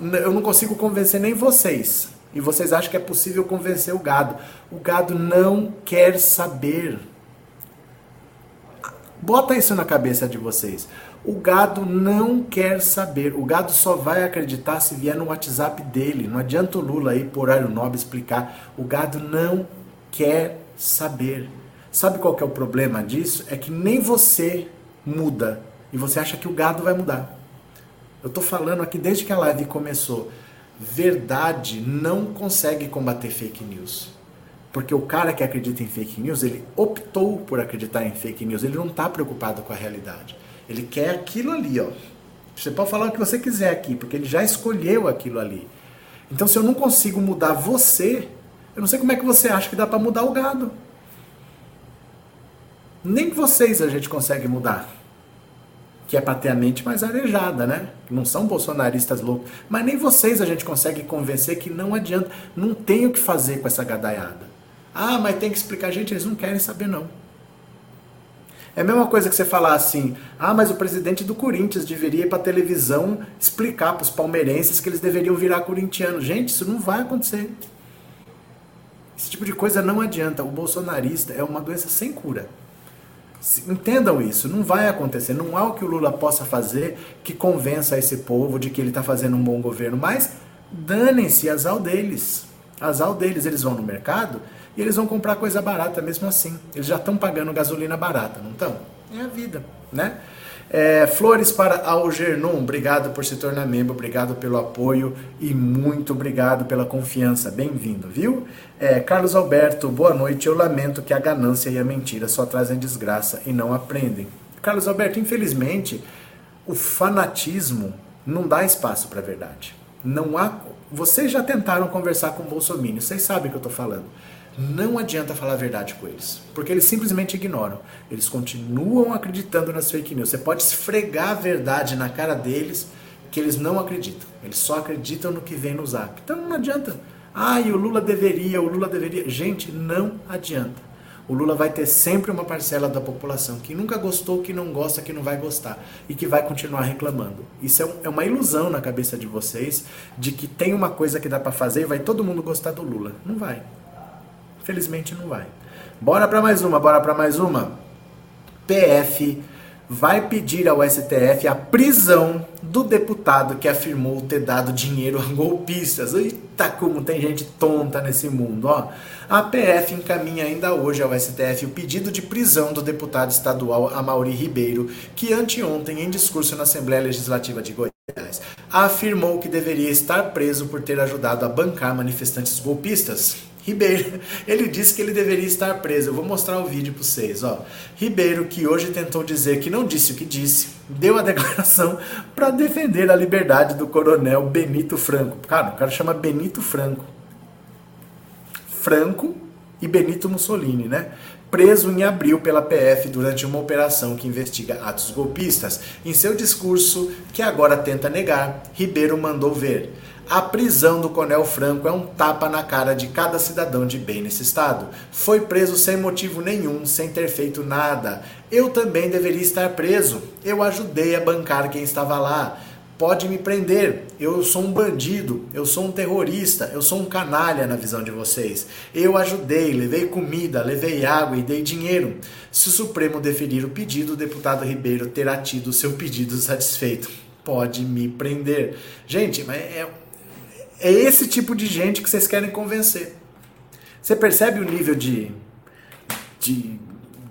Speaker 1: eu não consigo convencer nem vocês. E vocês acham que é possível convencer o gado. O gado não quer saber. Bota isso na cabeça de vocês. O gado não quer saber. O gado só vai acreditar se vier no WhatsApp dele. Não adianta o Lula aí por horário nobre explicar. O gado não quer saber. Sabe qual é o problema disso? É que nem você muda. E você acha que o gado vai mudar. Eu tô falando aqui desde que a live começou verdade não consegue combater fake news. Porque o cara que acredita em fake news, ele optou por acreditar em fake news, ele não está preocupado com a realidade. Ele quer aquilo ali, ó. Você pode falar o que você quiser aqui, porque ele já escolheu aquilo ali. Então, se eu não consigo mudar você, eu não sei como é que você acha que dá para mudar o gado. Nem vocês a gente consegue mudar que é para ter a mente mais arejada, né? Não são bolsonaristas loucos. Mas nem vocês a gente consegue convencer que não adianta, não tem o que fazer com essa gadaiada. Ah, mas tem que explicar. Gente, eles não querem saber, não. É a mesma coisa que você falar assim: ah, mas o presidente do Corinthians deveria ir para televisão explicar para os palmeirenses que eles deveriam virar corintianos. Gente, isso não vai acontecer. Esse tipo de coisa não adianta. O bolsonarista é uma doença sem cura. Entendam isso, não vai acontecer. Não há o que o Lula possa fazer que convença esse povo de que ele está fazendo um bom governo, mas danem-se, azar deles. Azar deles, eles vão no mercado e eles vão comprar coisa barata mesmo assim. Eles já estão pagando gasolina barata, não estão? É a vida, né? É, flores para Algernon, obrigado por se tornar membro, obrigado pelo apoio e muito obrigado pela confiança. Bem-vindo, viu? É, Carlos Alberto, boa noite. Eu lamento que a ganância e a mentira só trazem desgraça e não aprendem. Carlos Alberto, infelizmente, o fanatismo não dá espaço para a verdade. Não há. Vocês já tentaram conversar com o Bolsonaro, vocês sabem o que eu estou falando. Não adianta falar a verdade com eles, porque eles simplesmente ignoram. Eles continuam acreditando nas fake news. Você pode esfregar a verdade na cara deles, que eles não acreditam. Eles só acreditam no que vem no zap. Então não adianta. Ah, e o Lula deveria, o Lula deveria. Gente, não adianta. O Lula vai ter sempre uma parcela da população que nunca gostou, que não gosta, que não vai gostar e que vai continuar reclamando. Isso é, é uma ilusão na cabeça de vocês de que tem uma coisa que dá para fazer e vai todo mundo gostar do Lula. Não vai. Felizmente não vai. Bora para mais uma, bora para mais uma. PF vai pedir ao STF a prisão do deputado que afirmou ter dado dinheiro a golpistas. Eita, como tem gente tonta nesse mundo, ó. A PF encaminha ainda hoje ao STF o pedido de prisão do deputado estadual Amaury Ribeiro, que anteontem, em discurso na Assembleia Legislativa de Goiás, afirmou que deveria estar preso por ter ajudado a bancar manifestantes golpistas. Ribeiro, ele disse que ele deveria estar preso. Eu vou mostrar o vídeo para vocês. Ó. Ribeiro, que hoje tentou dizer que não disse o que disse, deu a declaração para defender a liberdade do coronel Benito Franco. Cara, o cara chama Benito Franco. Franco e Benito Mussolini, né? Preso em abril pela PF durante uma operação que investiga atos golpistas. Em seu discurso, que agora tenta negar, Ribeiro mandou ver. A prisão do Coronel Franco é um tapa na cara de cada cidadão de bem nesse estado. Foi preso sem motivo nenhum, sem ter feito nada. Eu também deveria estar preso. Eu ajudei a bancar quem estava lá. Pode me prender. Eu sou um bandido, eu sou um terrorista, eu sou um canalha na visão de vocês. Eu ajudei, levei comida, levei água e dei dinheiro. Se o Supremo deferir o pedido, o deputado Ribeiro terá tido seu pedido satisfeito. Pode me prender. Gente, mas é é esse tipo de gente que vocês querem convencer. Você percebe o nível de, de,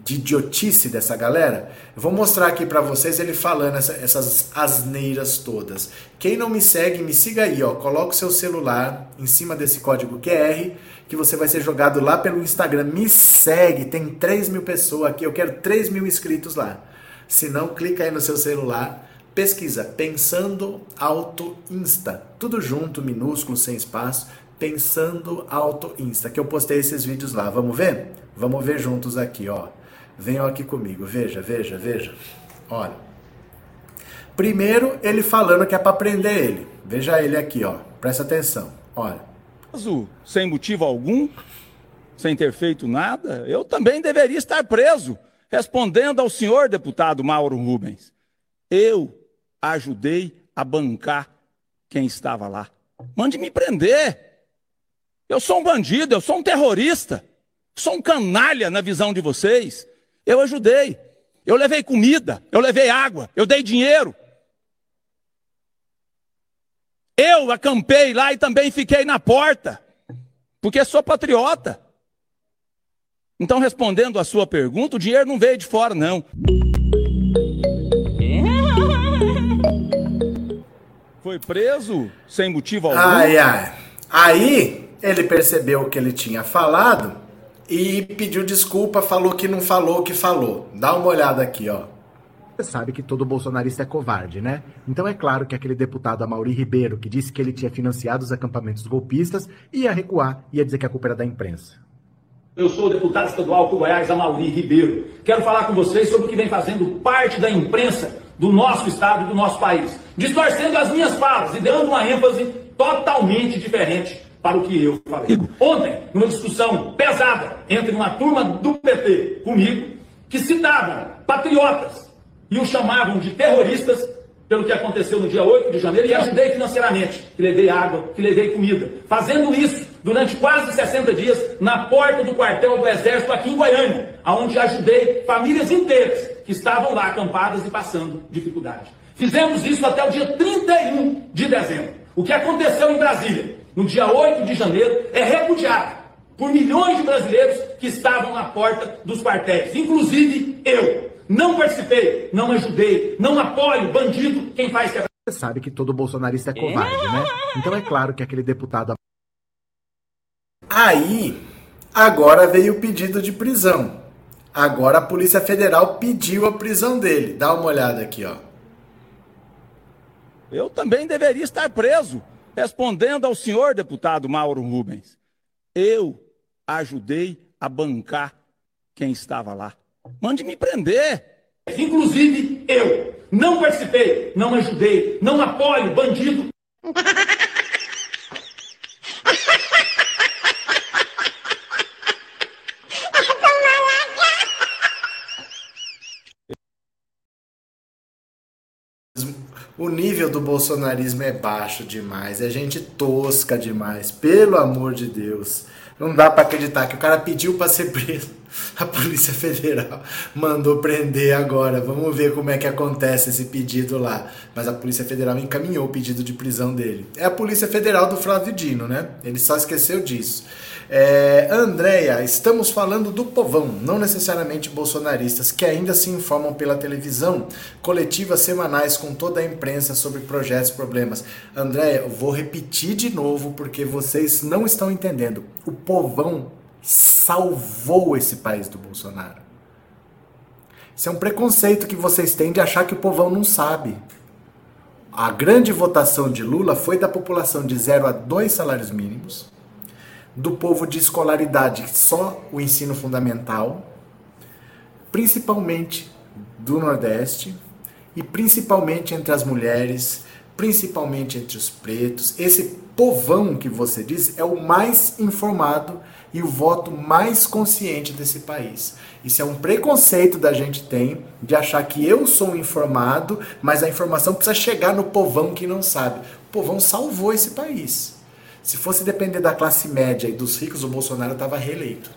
Speaker 1: de idiotice dessa galera? Eu vou mostrar aqui para vocês ele falando essa, essas asneiras todas. Quem não me segue, me siga aí, ó. Coloca o seu celular em cima desse código QR que você vai ser jogado lá pelo Instagram. Me segue, tem 3 mil pessoas aqui, eu quero 3 mil inscritos lá. Se não, clica aí no seu celular Pesquisa Pensando Auto Insta. Tudo junto, minúsculo, sem espaço. Pensando Auto Insta. Que eu postei esses vídeos lá. Vamos ver? Vamos ver juntos aqui, ó. Venham aqui comigo. Veja, veja, veja. Olha. Primeiro, ele falando que é para prender ele. Veja ele aqui, ó. Presta atenção. Olha.
Speaker 2: Sem motivo algum, sem ter feito nada, eu também deveria estar preso, respondendo ao senhor deputado Mauro Rubens. Eu ajudei a bancar quem estava lá. Mande me prender. Eu sou um bandido, eu sou um terrorista, sou um canalha na visão de vocês. Eu ajudei. Eu levei comida, eu levei água, eu dei dinheiro. Eu acampei lá e também fiquei na porta, porque sou patriota. Então, respondendo a sua pergunta, o dinheiro não veio de fora, não. Foi preso sem motivo algum?
Speaker 1: Ai, ai. Aí ele percebeu o que ele tinha falado e pediu desculpa, falou que não falou o que falou. Dá uma olhada aqui, ó. Você sabe que todo bolsonarista é covarde, né? Então é claro que aquele deputado Amaury Ribeiro, que disse que ele tinha financiado os acampamentos golpistas, ia recuar, ia dizer que a culpa era da imprensa.
Speaker 3: Eu sou o deputado estadual do Goiás, Amaury Ribeiro. Quero falar com vocês sobre o que vem fazendo parte da imprensa do nosso estado e do nosso país, distorcendo as minhas falas e dando uma ênfase totalmente diferente para o que eu falei. Ontem, numa discussão pesada entre uma turma do PT comigo, que citavam patriotas e os chamavam de terroristas, pelo que aconteceu no dia 8 de janeiro e ajudei financeiramente, que levei água, que levei comida. Fazendo isso durante quase 60 dias na porta do quartel do Exército aqui em Goiânia, onde ajudei famílias inteiras que estavam lá acampadas e passando dificuldade. Fizemos isso até o dia 31 de dezembro. O que aconteceu em Brasília no dia 8 de janeiro é repudiado por milhões de brasileiros que estavam na porta dos quartéis, inclusive eu. Não participei, não ajudei, não apoio bandido, quem faz que
Speaker 1: Você sabe que todo bolsonarista é covarde, né? Então é claro que aquele deputado. Aí, agora veio o pedido de prisão. Agora a Polícia Federal pediu a prisão dele. Dá uma olhada aqui, ó.
Speaker 2: Eu também deveria estar preso, respondendo ao senhor deputado Mauro Rubens. Eu ajudei a bancar quem estava lá. Mande me prender.
Speaker 3: Inclusive eu. Não participei, não ajudei, não apoio bandido.
Speaker 1: O nível do bolsonarismo é baixo demais, é gente tosca demais, pelo amor de Deus. Não dá para acreditar que o cara pediu para ser preso. A Polícia Federal mandou prender agora. Vamos ver como é que acontece esse pedido lá. Mas a Polícia Federal encaminhou o pedido de prisão dele. É a Polícia Federal do Flávio Dino, né? Ele só esqueceu disso. É, Andréia, estamos falando do povão, não necessariamente bolsonaristas, que ainda se informam pela televisão, coletivas semanais com toda a imprensa sobre projetos e problemas. Andréia, vou repetir de novo porque vocês não estão entendendo. O povão salvou esse país do Bolsonaro. Isso é um preconceito que vocês têm de achar que o povão não sabe. A grande votação de Lula foi da população de 0 a 2 salários mínimos do povo de escolaridade, só o ensino fundamental, principalmente do Nordeste e principalmente entre as mulheres, principalmente entre os pretos. Esse povão que você diz é o mais informado e o voto mais consciente desse país. Isso é um preconceito da gente tem de achar que eu sou informado, mas a informação precisa chegar no povão que não sabe. O povão salvou esse país. Se fosse depender da classe média e dos ricos, o Bolsonaro estava reeleito.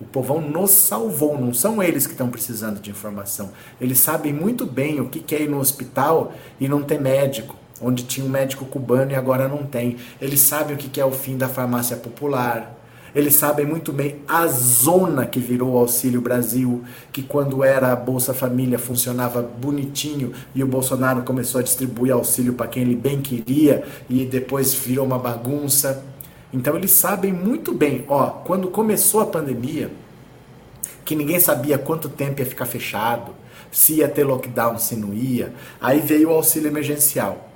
Speaker 1: O povão nos salvou, não são eles que estão precisando de informação. Eles sabem muito bem o que é ir no hospital e não ter médico, onde tinha um médico cubano e agora não tem. Eles sabem o que é o fim da farmácia popular, eles sabem muito bem a zona que virou o Auxílio Brasil, que quando era a Bolsa Família funcionava bonitinho e o Bolsonaro começou a distribuir auxílio para quem ele bem queria e depois virou uma bagunça. Então eles sabem muito bem, ó, quando começou a pandemia, que ninguém sabia quanto tempo ia ficar fechado, se ia ter lockdown, se não ia, aí veio o auxílio emergencial.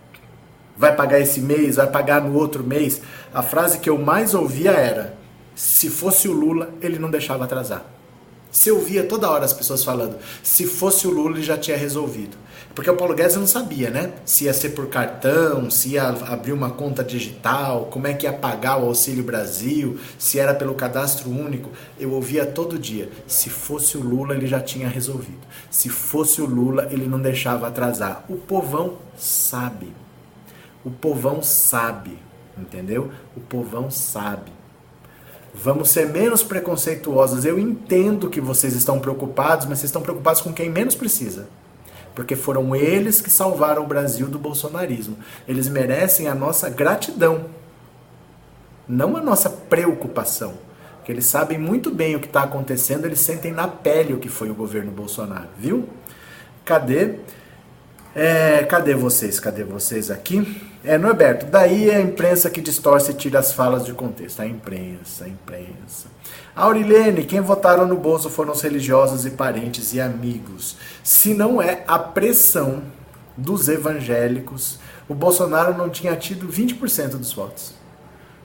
Speaker 1: Vai pagar esse mês, vai pagar no outro mês. A frase que eu mais ouvia era: se fosse o Lula, ele não deixava atrasar. Se eu via toda hora as pessoas falando, se fosse o Lula, ele já tinha resolvido. Porque o Paulo Guedes não sabia, né? Se ia ser por cartão, se ia abrir uma conta digital, como é que ia pagar o Auxílio Brasil, se era pelo cadastro único. Eu ouvia todo dia. Se fosse o Lula, ele já tinha resolvido. Se fosse o Lula, ele não deixava atrasar. O povão sabe. O povão sabe, entendeu? O povão sabe. Vamos ser menos preconceituosos. Eu entendo que vocês estão preocupados, mas vocês estão preocupados com quem menos precisa. Porque foram eles que salvaram o Brasil do bolsonarismo. Eles merecem a nossa gratidão, não a nossa preocupação. Porque eles sabem muito bem o que está acontecendo, eles sentem na pele o que foi o governo Bolsonaro, viu? Cadê? É, cadê vocês? Cadê vocês aqui? É, Norberto, daí é a imprensa que distorce e tira as falas de contexto. A imprensa, a imprensa. Aurilene, quem votaram no bolso foram os religiosos e parentes e amigos. Se não é a pressão dos evangélicos, o Bolsonaro não tinha tido 20% dos votos.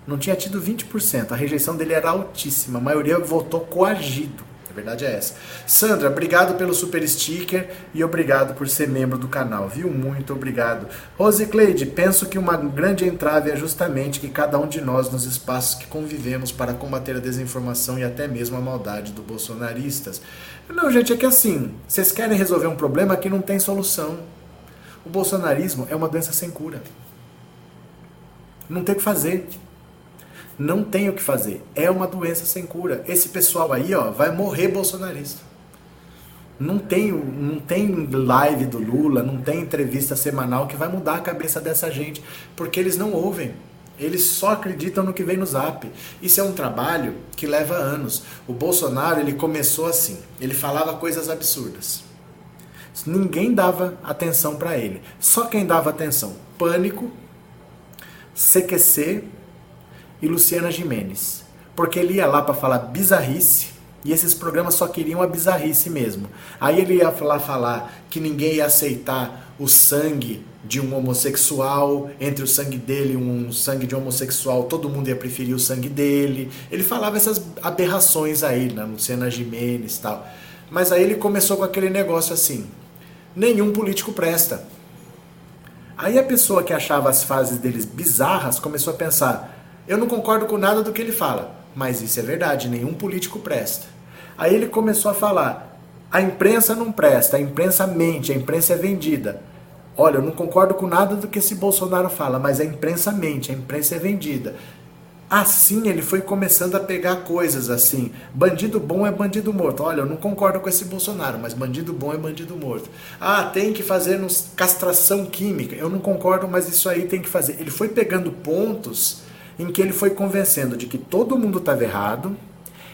Speaker 1: Não tinha tido 20%. A rejeição dele era altíssima. A maioria votou coagido. A verdade é essa. Sandra, obrigado pelo super sticker e obrigado por ser membro do canal, viu? Muito obrigado. Rose Cleide, penso que uma grande entrave é justamente que cada um de nós, nos espaços que convivemos para combater a desinformação e até mesmo a maldade dos bolsonaristas. Não, gente, é que assim, vocês querem resolver um problema que não tem solução. O bolsonarismo é uma doença sem cura. Não tem o que fazer. Não tem o que fazer. É uma doença sem cura. Esse pessoal aí, ó, vai morrer bolsonarista. Não tem, não tem live do Lula, não tem entrevista semanal que vai mudar a cabeça dessa gente, porque eles não ouvem. Eles só acreditam no que vem no Zap. Isso é um trabalho que leva anos. O Bolsonaro, ele começou assim. Ele falava coisas absurdas. Ninguém dava atenção para ele. Só quem dava atenção? Pânico, CQC e Luciana Jimenez. Porque ele ia lá para falar bizarrice e esses programas só queriam a bizarrice mesmo. Aí ele ia lá falar que ninguém ia aceitar o sangue de um homossexual, entre o sangue dele e um sangue de homossexual, todo mundo ia preferir o sangue dele. Ele falava essas aberrações aí, na Luciana Jimenez e tal. Mas aí ele começou com aquele negócio assim: nenhum político presta. Aí a pessoa que achava as fases deles bizarras começou a pensar: eu não concordo com nada do que ele fala, mas isso é verdade, nenhum político presta. Aí ele começou a falar: a imprensa não presta, a imprensa mente, a imprensa é vendida. Olha, eu não concordo com nada do que esse Bolsonaro fala, mas a imprensa mente, a imprensa é vendida. Assim ele foi começando a pegar coisas assim. Bandido bom é bandido morto. Olha, eu não concordo com esse Bolsonaro, mas bandido bom é bandido morto. Ah, tem que fazer castração química. Eu não concordo, mas isso aí tem que fazer. Ele foi pegando pontos em que ele foi convencendo de que todo mundo estava errado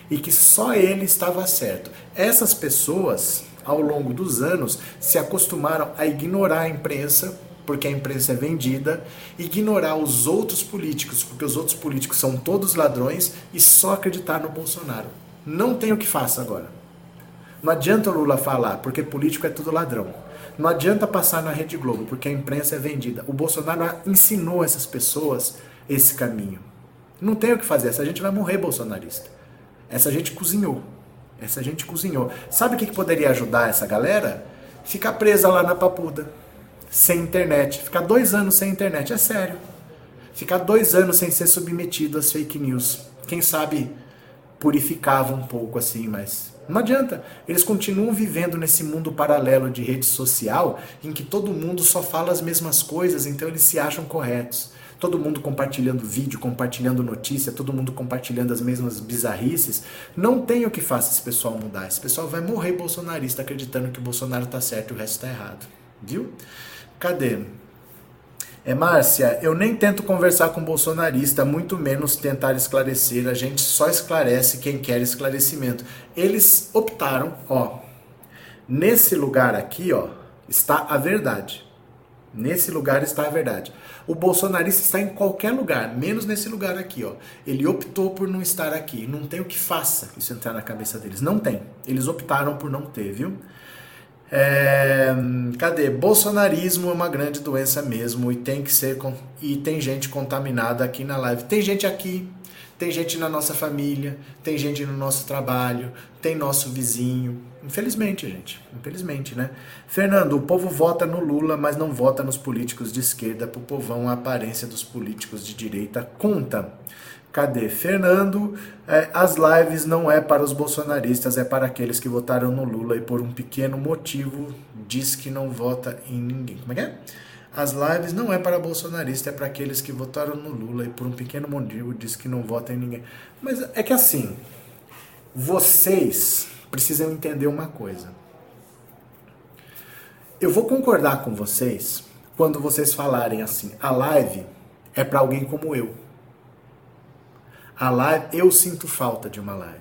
Speaker 1: e que só ele estava certo. Essas pessoas ao longo dos anos, se acostumaram a ignorar a imprensa, porque a imprensa é vendida, ignorar os outros políticos, porque os outros políticos são todos ladrões, e só acreditar no Bolsonaro. Não tem o que faça agora. Não adianta o Lula falar, porque político é tudo ladrão. Não adianta passar na Rede Globo, porque a imprensa é vendida. O Bolsonaro ensinou essas pessoas esse caminho. Não tem o que fazer, essa gente vai morrer bolsonarista. Essa gente cozinhou. Essa gente cozinhou. Sabe o que, que poderia ajudar essa galera? Ficar presa lá na papuda, sem internet. Ficar dois anos sem internet, é sério. Ficar dois anos sem ser submetido às fake news. Quem sabe purificava um pouco assim, mas não adianta. Eles continuam vivendo nesse mundo paralelo de rede social em que todo mundo só fala as mesmas coisas, então eles se acham corretos todo mundo compartilhando vídeo, compartilhando notícia, todo mundo compartilhando as mesmas bizarrices, não tem o que faça esse pessoal mudar. Esse pessoal vai morrer bolsonarista acreditando que o Bolsonaro tá certo e o resto tá errado. Viu? Cadê? É, Márcia, eu nem tento conversar com bolsonarista, muito menos tentar esclarecer. A gente só esclarece quem quer esclarecimento. Eles optaram, ó, nesse lugar aqui, ó, está a verdade. Nesse lugar está a verdade. O bolsonarista está em qualquer lugar, menos nesse lugar aqui, ó. Ele optou por não estar aqui. Não tem o que faça isso entrar na cabeça deles. Não tem. Eles optaram por não ter, viu? É, cadê? Bolsonarismo é uma grande doença mesmo e tem que ser e tem gente contaminada aqui na live. Tem gente aqui, tem gente na nossa família, tem gente no nosso trabalho, tem nosso vizinho. Infelizmente, gente. Infelizmente, né? Fernando, o povo vota no Lula, mas não vota nos políticos de esquerda. Pro povão, a aparência dos políticos de direita conta. Cadê? Fernando, é, as lives não é para os bolsonaristas, é para aqueles que votaram no Lula e por um pequeno motivo diz que não vota em ninguém. Como é que é? As lives não é para bolsonarista, é para aqueles que votaram no Lula e por um pequeno motivo diz que não vota em ninguém. Mas é que assim, vocês precisam entender uma coisa. Eu vou concordar com vocês quando vocês falarem assim: a live é para alguém como eu. A live, eu sinto falta de uma live.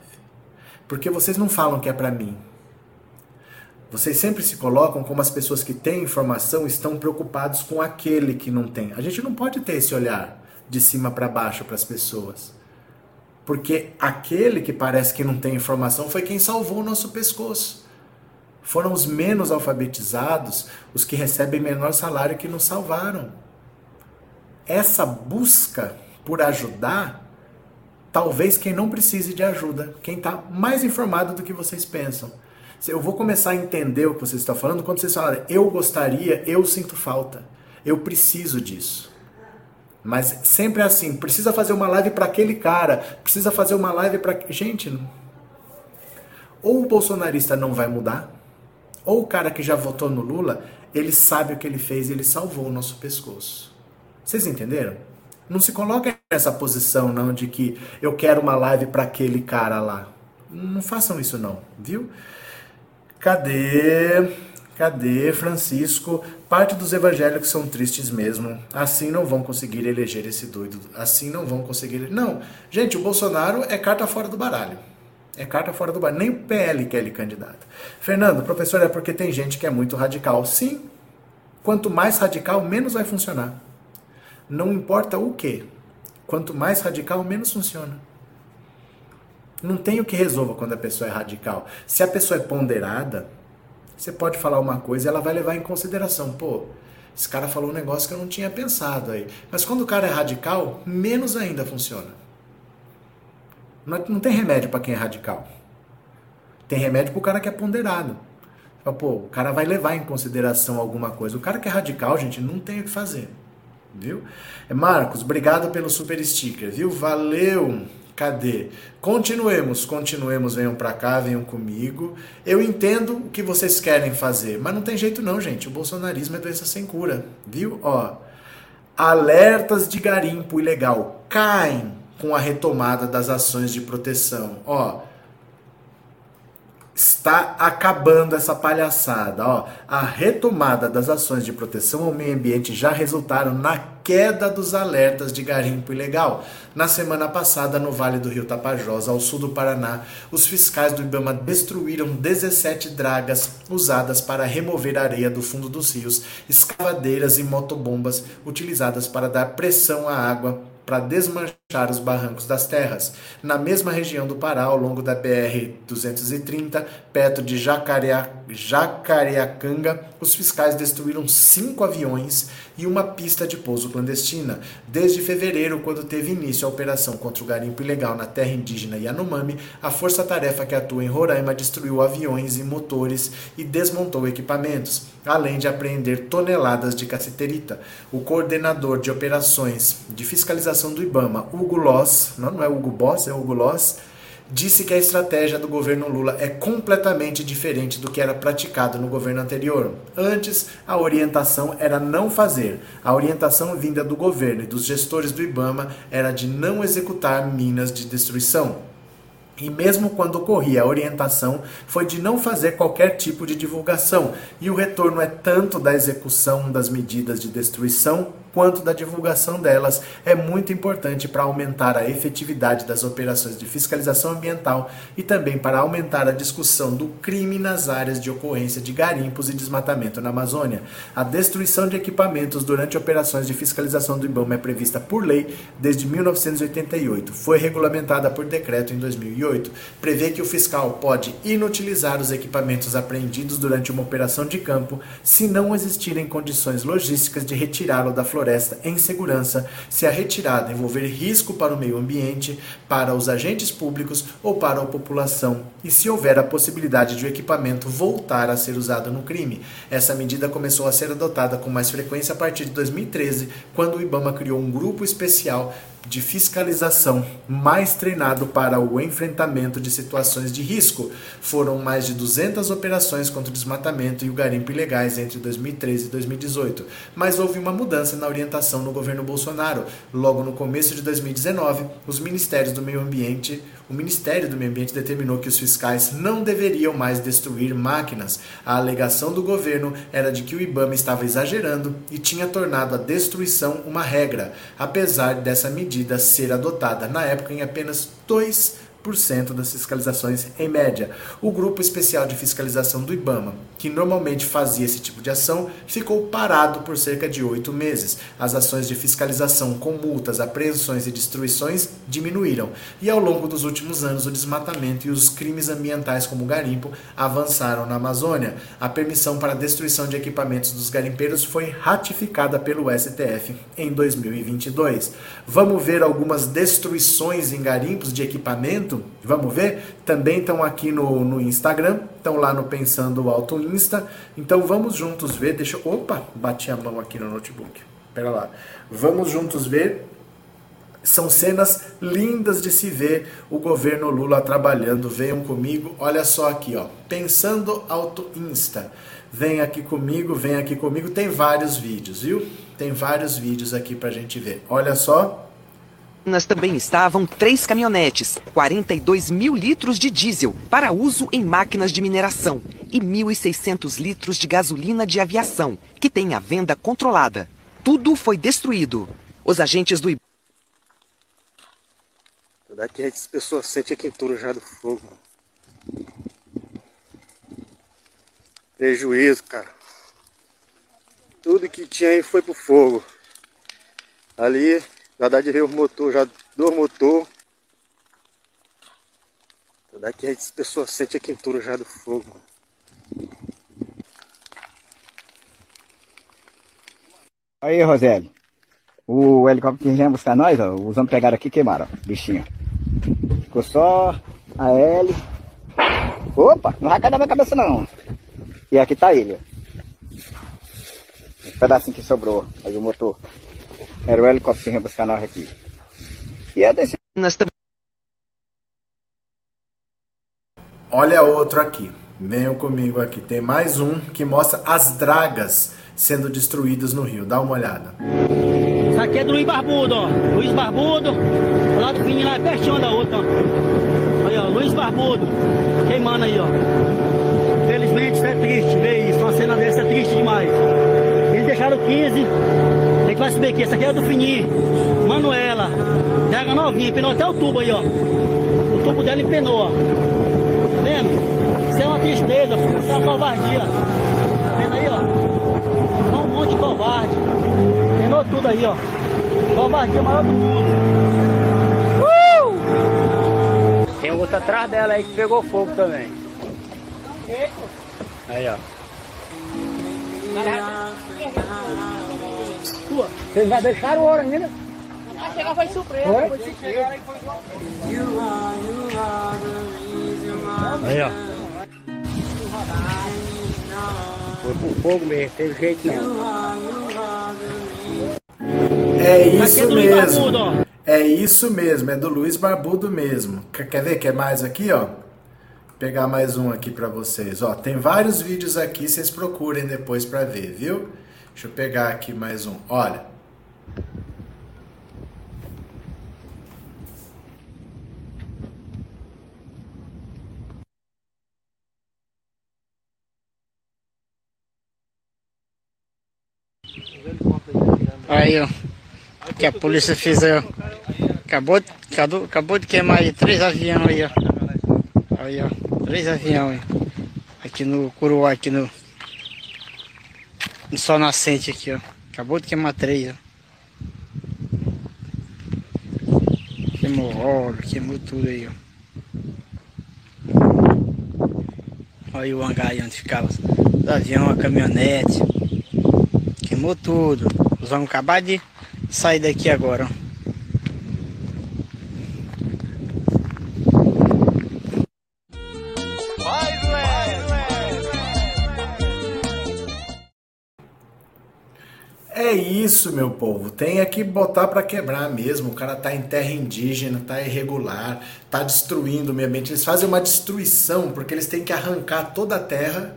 Speaker 1: Porque vocês não falam que é para mim. Vocês sempre se colocam como as pessoas que têm informação estão preocupados com aquele que não tem. A gente não pode ter esse olhar de cima para baixo para as pessoas. Porque aquele que parece que não tem informação foi quem salvou o nosso pescoço. Foram os menos alfabetizados, os que recebem menor salário que nos salvaram. Essa busca por ajudar, talvez quem não precise de ajuda, quem está mais informado do que vocês pensam. Eu vou começar a entender o que vocês estão falando quando vocês falarem, eu gostaria, eu sinto falta, eu preciso disso. Mas sempre é assim, precisa fazer uma live para aquele cara, precisa fazer uma live para. Gente, ou o bolsonarista não vai mudar, ou o cara que já votou no Lula, ele sabe o que ele fez e ele salvou o nosso pescoço. Vocês entenderam? Não se coloca nessa posição não de que eu quero uma live para aquele cara lá. Não façam isso não, viu? Cadê? Cadê Francisco? Parte dos evangélicos são tristes mesmo. Assim não vão conseguir eleger esse doido. Assim não vão conseguir. Não, gente, o Bolsonaro é carta fora do baralho. É carta fora do baralho. Nem o PL quer ele candidato. Fernando, professor, é porque tem gente que é muito radical. Sim. Quanto mais radical, menos vai funcionar. Não importa o que. Quanto mais radical, menos funciona. Não tem o que resolva quando a pessoa é radical. Se a pessoa é ponderada, você pode falar uma coisa e ela vai levar em consideração. Pô, esse cara falou um negócio que eu não tinha pensado aí. Mas quando o cara é radical, menos ainda funciona. Não, não tem remédio para quem é radical. Tem remédio para o cara que é ponderado. Pô, o cara vai levar em consideração alguma coisa. O cara que é radical, gente, não tem o que fazer. Viu? Marcos, obrigado pelo super sticker, viu? Valeu! Cadê? Continuemos, continuemos, venham para cá, venham comigo. Eu entendo o que vocês querem fazer, mas não tem jeito não, gente. O bolsonarismo é doença sem cura, viu? Ó, alertas de garimpo ilegal caem com a retomada das ações de proteção. Ó, está acabando essa palhaçada. Ó, a retomada das ações de proteção ao meio ambiente já resultaram na queda dos alertas de garimpo ilegal. Na semana passada, no Vale do Rio Tapajós, ao sul do Paraná, os fiscais do Ibama destruíram 17 dragas usadas para remover areia do fundo dos rios, escavadeiras e motobombas utilizadas para dar pressão à água para desmanchar os barrancos das terras. Na mesma região do Pará, ao longo da BR-230, perto de Jacareacanga, os fiscais destruíram cinco aviões e uma pista de pouso clandestina. Desde fevereiro, quando teve início a operação contra o garimpo ilegal na terra indígena Yanomami, a força-tarefa que atua em Roraima destruiu aviões e motores e desmontou equipamentos, além de apreender toneladas de caceterita. O coordenador de operações de fiscalização do IBAMA, Hugo Loss, não, não é Hugo Boss, é Hugo Loss, disse que a estratégia do governo Lula é completamente diferente do que era praticado no governo anterior. Antes, a orientação era não fazer. A orientação vinda do governo e dos gestores do Ibama era de não executar minas de destruição. E mesmo quando ocorria a orientação, foi de não fazer qualquer tipo de divulgação, e o retorno é tanto da execução das medidas de destruição quanto da divulgação delas é muito importante para aumentar a efetividade das operações de fiscalização ambiental e também para aumentar a discussão do crime nas áreas de ocorrência de garimpos e desmatamento na Amazônia. A destruição de equipamentos durante operações de fiscalização do IBAMA é prevista por lei desde 1988. Foi regulamentada por decreto em 2008. Prevê que o fiscal pode inutilizar os equipamentos apreendidos durante uma operação de campo se não existirem condições logísticas de retirá-lo da floresta floresta em segurança se a retirada envolver risco para o meio ambiente, para os agentes públicos ou para a população e se houver a possibilidade de o equipamento voltar a ser usado no crime. Essa medida começou a ser adotada com mais frequência a partir de 2013, quando o IBAMA criou um grupo especial de fiscalização mais treinado para o enfrentamento de situações de risco. Foram mais de 200 operações contra o desmatamento e o garimpo ilegais entre 2013 e 2018. Mas houve uma mudança na orientação no governo Bolsonaro. Logo no começo de 2019, os ministérios do meio ambiente o Ministério do Meio Ambiente determinou que os fiscais não deveriam mais destruir máquinas. A alegação do governo era de que o IBAMA estava exagerando e tinha tornado a destruição uma regra, apesar dessa medida ser adotada na época em apenas dois 10% das fiscalizações em média. O grupo especial de fiscalização do IBAMA, que normalmente fazia esse tipo de ação, ficou parado por cerca de oito meses. As ações de fiscalização com multas, apreensões e destruições diminuíram. E ao longo dos últimos anos, o desmatamento e os crimes ambientais como garimpo avançaram na Amazônia. A permissão para a destruição de equipamentos dos garimpeiros foi ratificada pelo STF em 2022. Vamos ver algumas destruições em garimpos de equipamento Vamos ver? Também estão aqui no, no Instagram, estão lá no Pensando Alto Insta. Então vamos juntos ver. Deixa eu. Opa, bati a mão aqui no notebook. Pera lá. Vamos juntos ver São cenas lindas de se ver o governo Lula trabalhando. Venham comigo, olha só aqui, ó. Pensando Auto Insta. Vem aqui comigo, vem aqui comigo. Tem vários vídeos, viu? Tem vários vídeos aqui pra gente ver. Olha só.
Speaker 4: Também estavam três caminhonetes, 42 mil litros de diesel para uso em máquinas de mineração e 1.600 litros de gasolina de aviação, que tem a venda controlada. Tudo foi destruído. Os agentes do
Speaker 5: Daqui as pessoas sentem a quentura já do fogo. Prejuízo, cara. Tudo que tinha aí foi pro fogo. Ali, já dá de ver o motor, já do motor. Daqui as pessoas sentem a quentura já do fogo.
Speaker 6: Aí, Rosélio. O helicóptero que vem buscar nós, ó, os homens pegaram aqui e queimaram, bichinho. Ficou só a L. Opa, não vai cair na minha cabeça não. E aqui tá ele, ó. Um pedacinho que sobrou, aí o motor. Era o helicóptero que vem buscar nós aqui. E é desse.
Speaker 4: Também
Speaker 1: Olha outro aqui. Venham comigo aqui. Tem mais um que mostra as dragas sendo destruídas no rio. Dá uma olhada.
Speaker 7: Isso aqui é do Luiz Barbudo, ó. Luiz Barbudo, lá do Fininho, lá é pertinho da outra, ó. Aí, ó, Luiz Barbudo, queimando aí, ó. Felizmente isso é triste ver isso, uma cena dessa é triste demais. Eles deixaram 15, que vai subir aqui, essa aqui é do Fininho, Manuela, draga novinha, empenou até o tubo aí, ó. O tubo dela empenou, ó. Tá vendo? Isso é uma tristeza, isso é uma covardia. Tá vendo aí, ó? Só um monte de covarde. Penou tudo aí, ó. Covardia maior do mundo.
Speaker 8: Tem outra atrás dela aí que pegou fogo também. Aí, ó. Vocês já deixaram o ouro ainda?
Speaker 9: Chega foi surpresa.
Speaker 8: Aí, ó. Foi pro fogo mesmo, teve jeito não.
Speaker 1: É
Speaker 7: é
Speaker 1: isso mesmo. É isso mesmo, é do Luiz Barbudo mesmo. Quer ver? Quer mais aqui, ó? Vou pegar mais um aqui pra vocês. Ó, tem vários vídeos aqui, vocês procurem depois pra ver, viu? Deixa eu pegar aqui mais um. Olha.
Speaker 8: Aí, ó. Que a polícia fez aí, ó. Acabou, acabou, acabou de queimar aí três aviões aí, ó. Aí, ó. Três aviões. Aqui no Curuá, aqui no. No sol nascente aqui, ó. Acabou de queimar três, ó. Queimou óleo, queimou tudo aí, ó. Olha o hangar aí onde ficava os aviões, a caminhonete. Queimou tudo. Nós vamos acabar de sair daqui agora. ó.
Speaker 1: É isso, meu povo. Tem que botar pra quebrar mesmo. O cara tá em terra indígena, tá irregular, tá destruindo o meio ambiente. Eles fazem uma destruição porque eles têm que arrancar toda a terra.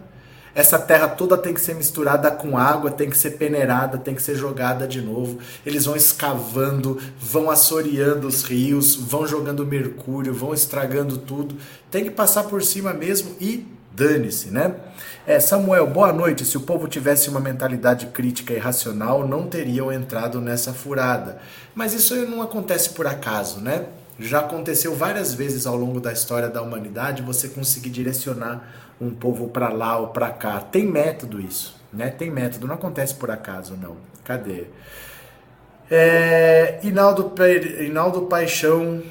Speaker 1: Essa terra toda tem que ser misturada com água, tem que ser peneirada, tem que ser jogada de novo. Eles vão escavando, vão assoreando os rios, vão jogando mercúrio, vão estragando tudo. Tem que passar por cima mesmo e dane-se, né? É, Samuel, boa noite. Se o povo tivesse uma mentalidade crítica e racional, não teriam entrado nessa furada. Mas isso não acontece por acaso, né? Já aconteceu várias vezes ao longo da história da humanidade você conseguir direcionar um povo para lá ou para cá. Tem método isso, né? Tem método, não acontece por acaso, não. Cadê? É, Inaldo, Inaldo Paixão,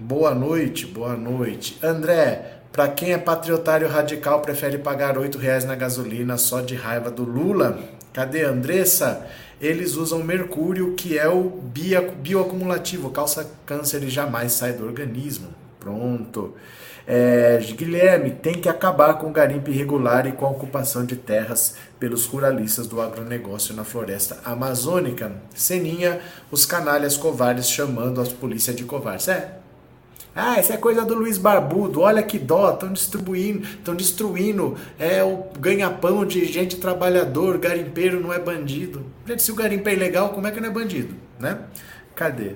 Speaker 1: boa noite, boa noite. André, para quem é patriotário radical, prefere pagar 8 reais na gasolina só de raiva do Lula? Cadê Andressa? Eles usam mercúrio, que é o bio- bioacumulativo, causa câncer e jamais sai do organismo. Pronto. É, Guilherme, tem que acabar com o garimpo irregular e com a ocupação de terras pelos ruralistas do agronegócio na floresta amazônica. Seninha, os canalhas covardes chamando as polícias de covardes. É. Ah, isso é coisa do Luiz Barbudo. Olha que dó, estão distribuindo, estão destruindo é o ganha-pão de gente trabalhador, garimpeiro não é bandido. Gente, se o garimpo é ilegal, como é que não é bandido, né? Cadê?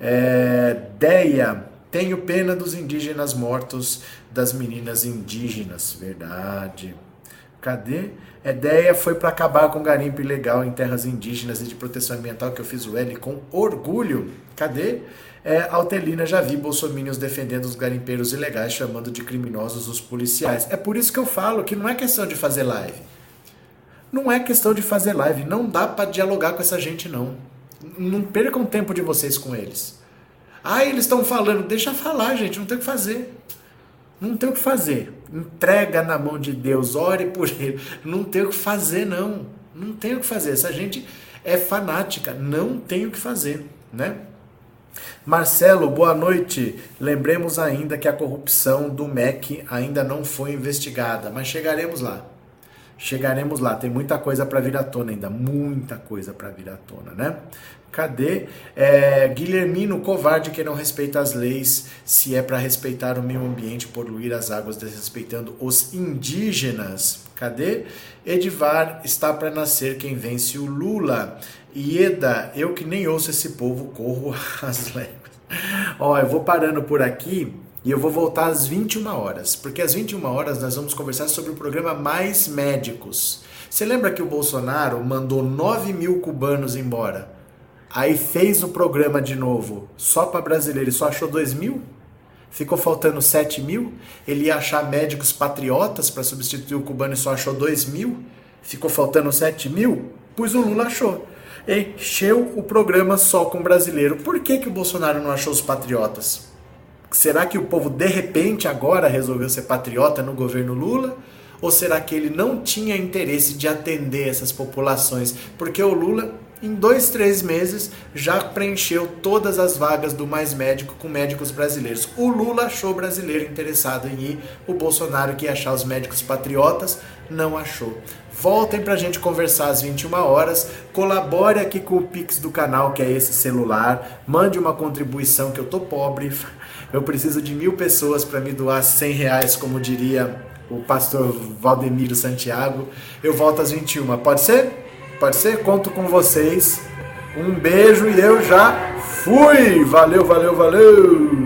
Speaker 1: É, Deia, tenho pena dos indígenas mortos, das meninas indígenas. Verdade. Cadê? Ideia foi para acabar com o garimpo ilegal em terras indígenas e de proteção ambiental, que eu fiz o L com orgulho. Cadê? É, Altelina já vi bolsominions defendendo os garimpeiros ilegais, chamando de criminosos os policiais. É por isso que eu falo que não é questão de fazer live. Não é questão de fazer live. Não dá para dialogar com essa gente, não. Não percam tempo de vocês com eles. Ah, eles estão falando. Deixa falar, gente. Não tem o que fazer. Não tem o que fazer. Entrega na mão de Deus, ore por ele. Não tem o que fazer, não. Não tem o que fazer. Essa gente é fanática. Não tem o que fazer, né? Marcelo, boa noite. Lembremos ainda que a corrupção do MEC ainda não foi investigada, mas chegaremos lá. Chegaremos lá, tem muita coisa para vir à tona ainda, muita coisa para vir à tona, né? Cadê? É, Guilhermino, covarde que não respeita as leis, se é para respeitar o meio ambiente, poluir as águas, desrespeitando os indígenas. Cadê? Edivar, está para nascer quem vence o Lula. Ieda, eu que nem ouço esse povo, corro as léguas. Ó, eu vou parando por aqui. E eu vou voltar às 21 horas, porque às 21 horas nós vamos conversar sobre o programa Mais Médicos. Você lembra que o Bolsonaro mandou 9 mil cubanos embora? Aí fez o programa de novo só para brasileiro e só achou 2 mil? Ficou faltando 7 mil? Ele ia achar médicos patriotas para substituir o cubano e só achou 2 mil? Ficou faltando 7 mil? Pois o Lula achou. Encheu o programa só com brasileiro. Por que, que o Bolsonaro não achou os patriotas? Será que o povo de repente agora resolveu ser patriota no governo Lula? Ou será que ele não tinha interesse de atender essas populações? Porque o Lula, em dois, três meses, já preencheu todas as vagas do Mais Médico com médicos brasileiros. O Lula achou brasileiro interessado em ir, o Bolsonaro, que ia achar os médicos patriotas, não achou. Voltem para a gente conversar às 21 horas. Colabore aqui com o Pix do canal, que é esse celular. Mande uma contribuição, que eu tô pobre. Eu preciso de mil pessoas para me doar 100 reais, como diria o pastor Valdemiro Santiago. Eu volto às 21. Pode ser? Pode ser? Conto com vocês. Um beijo e eu já fui! Valeu, valeu, valeu!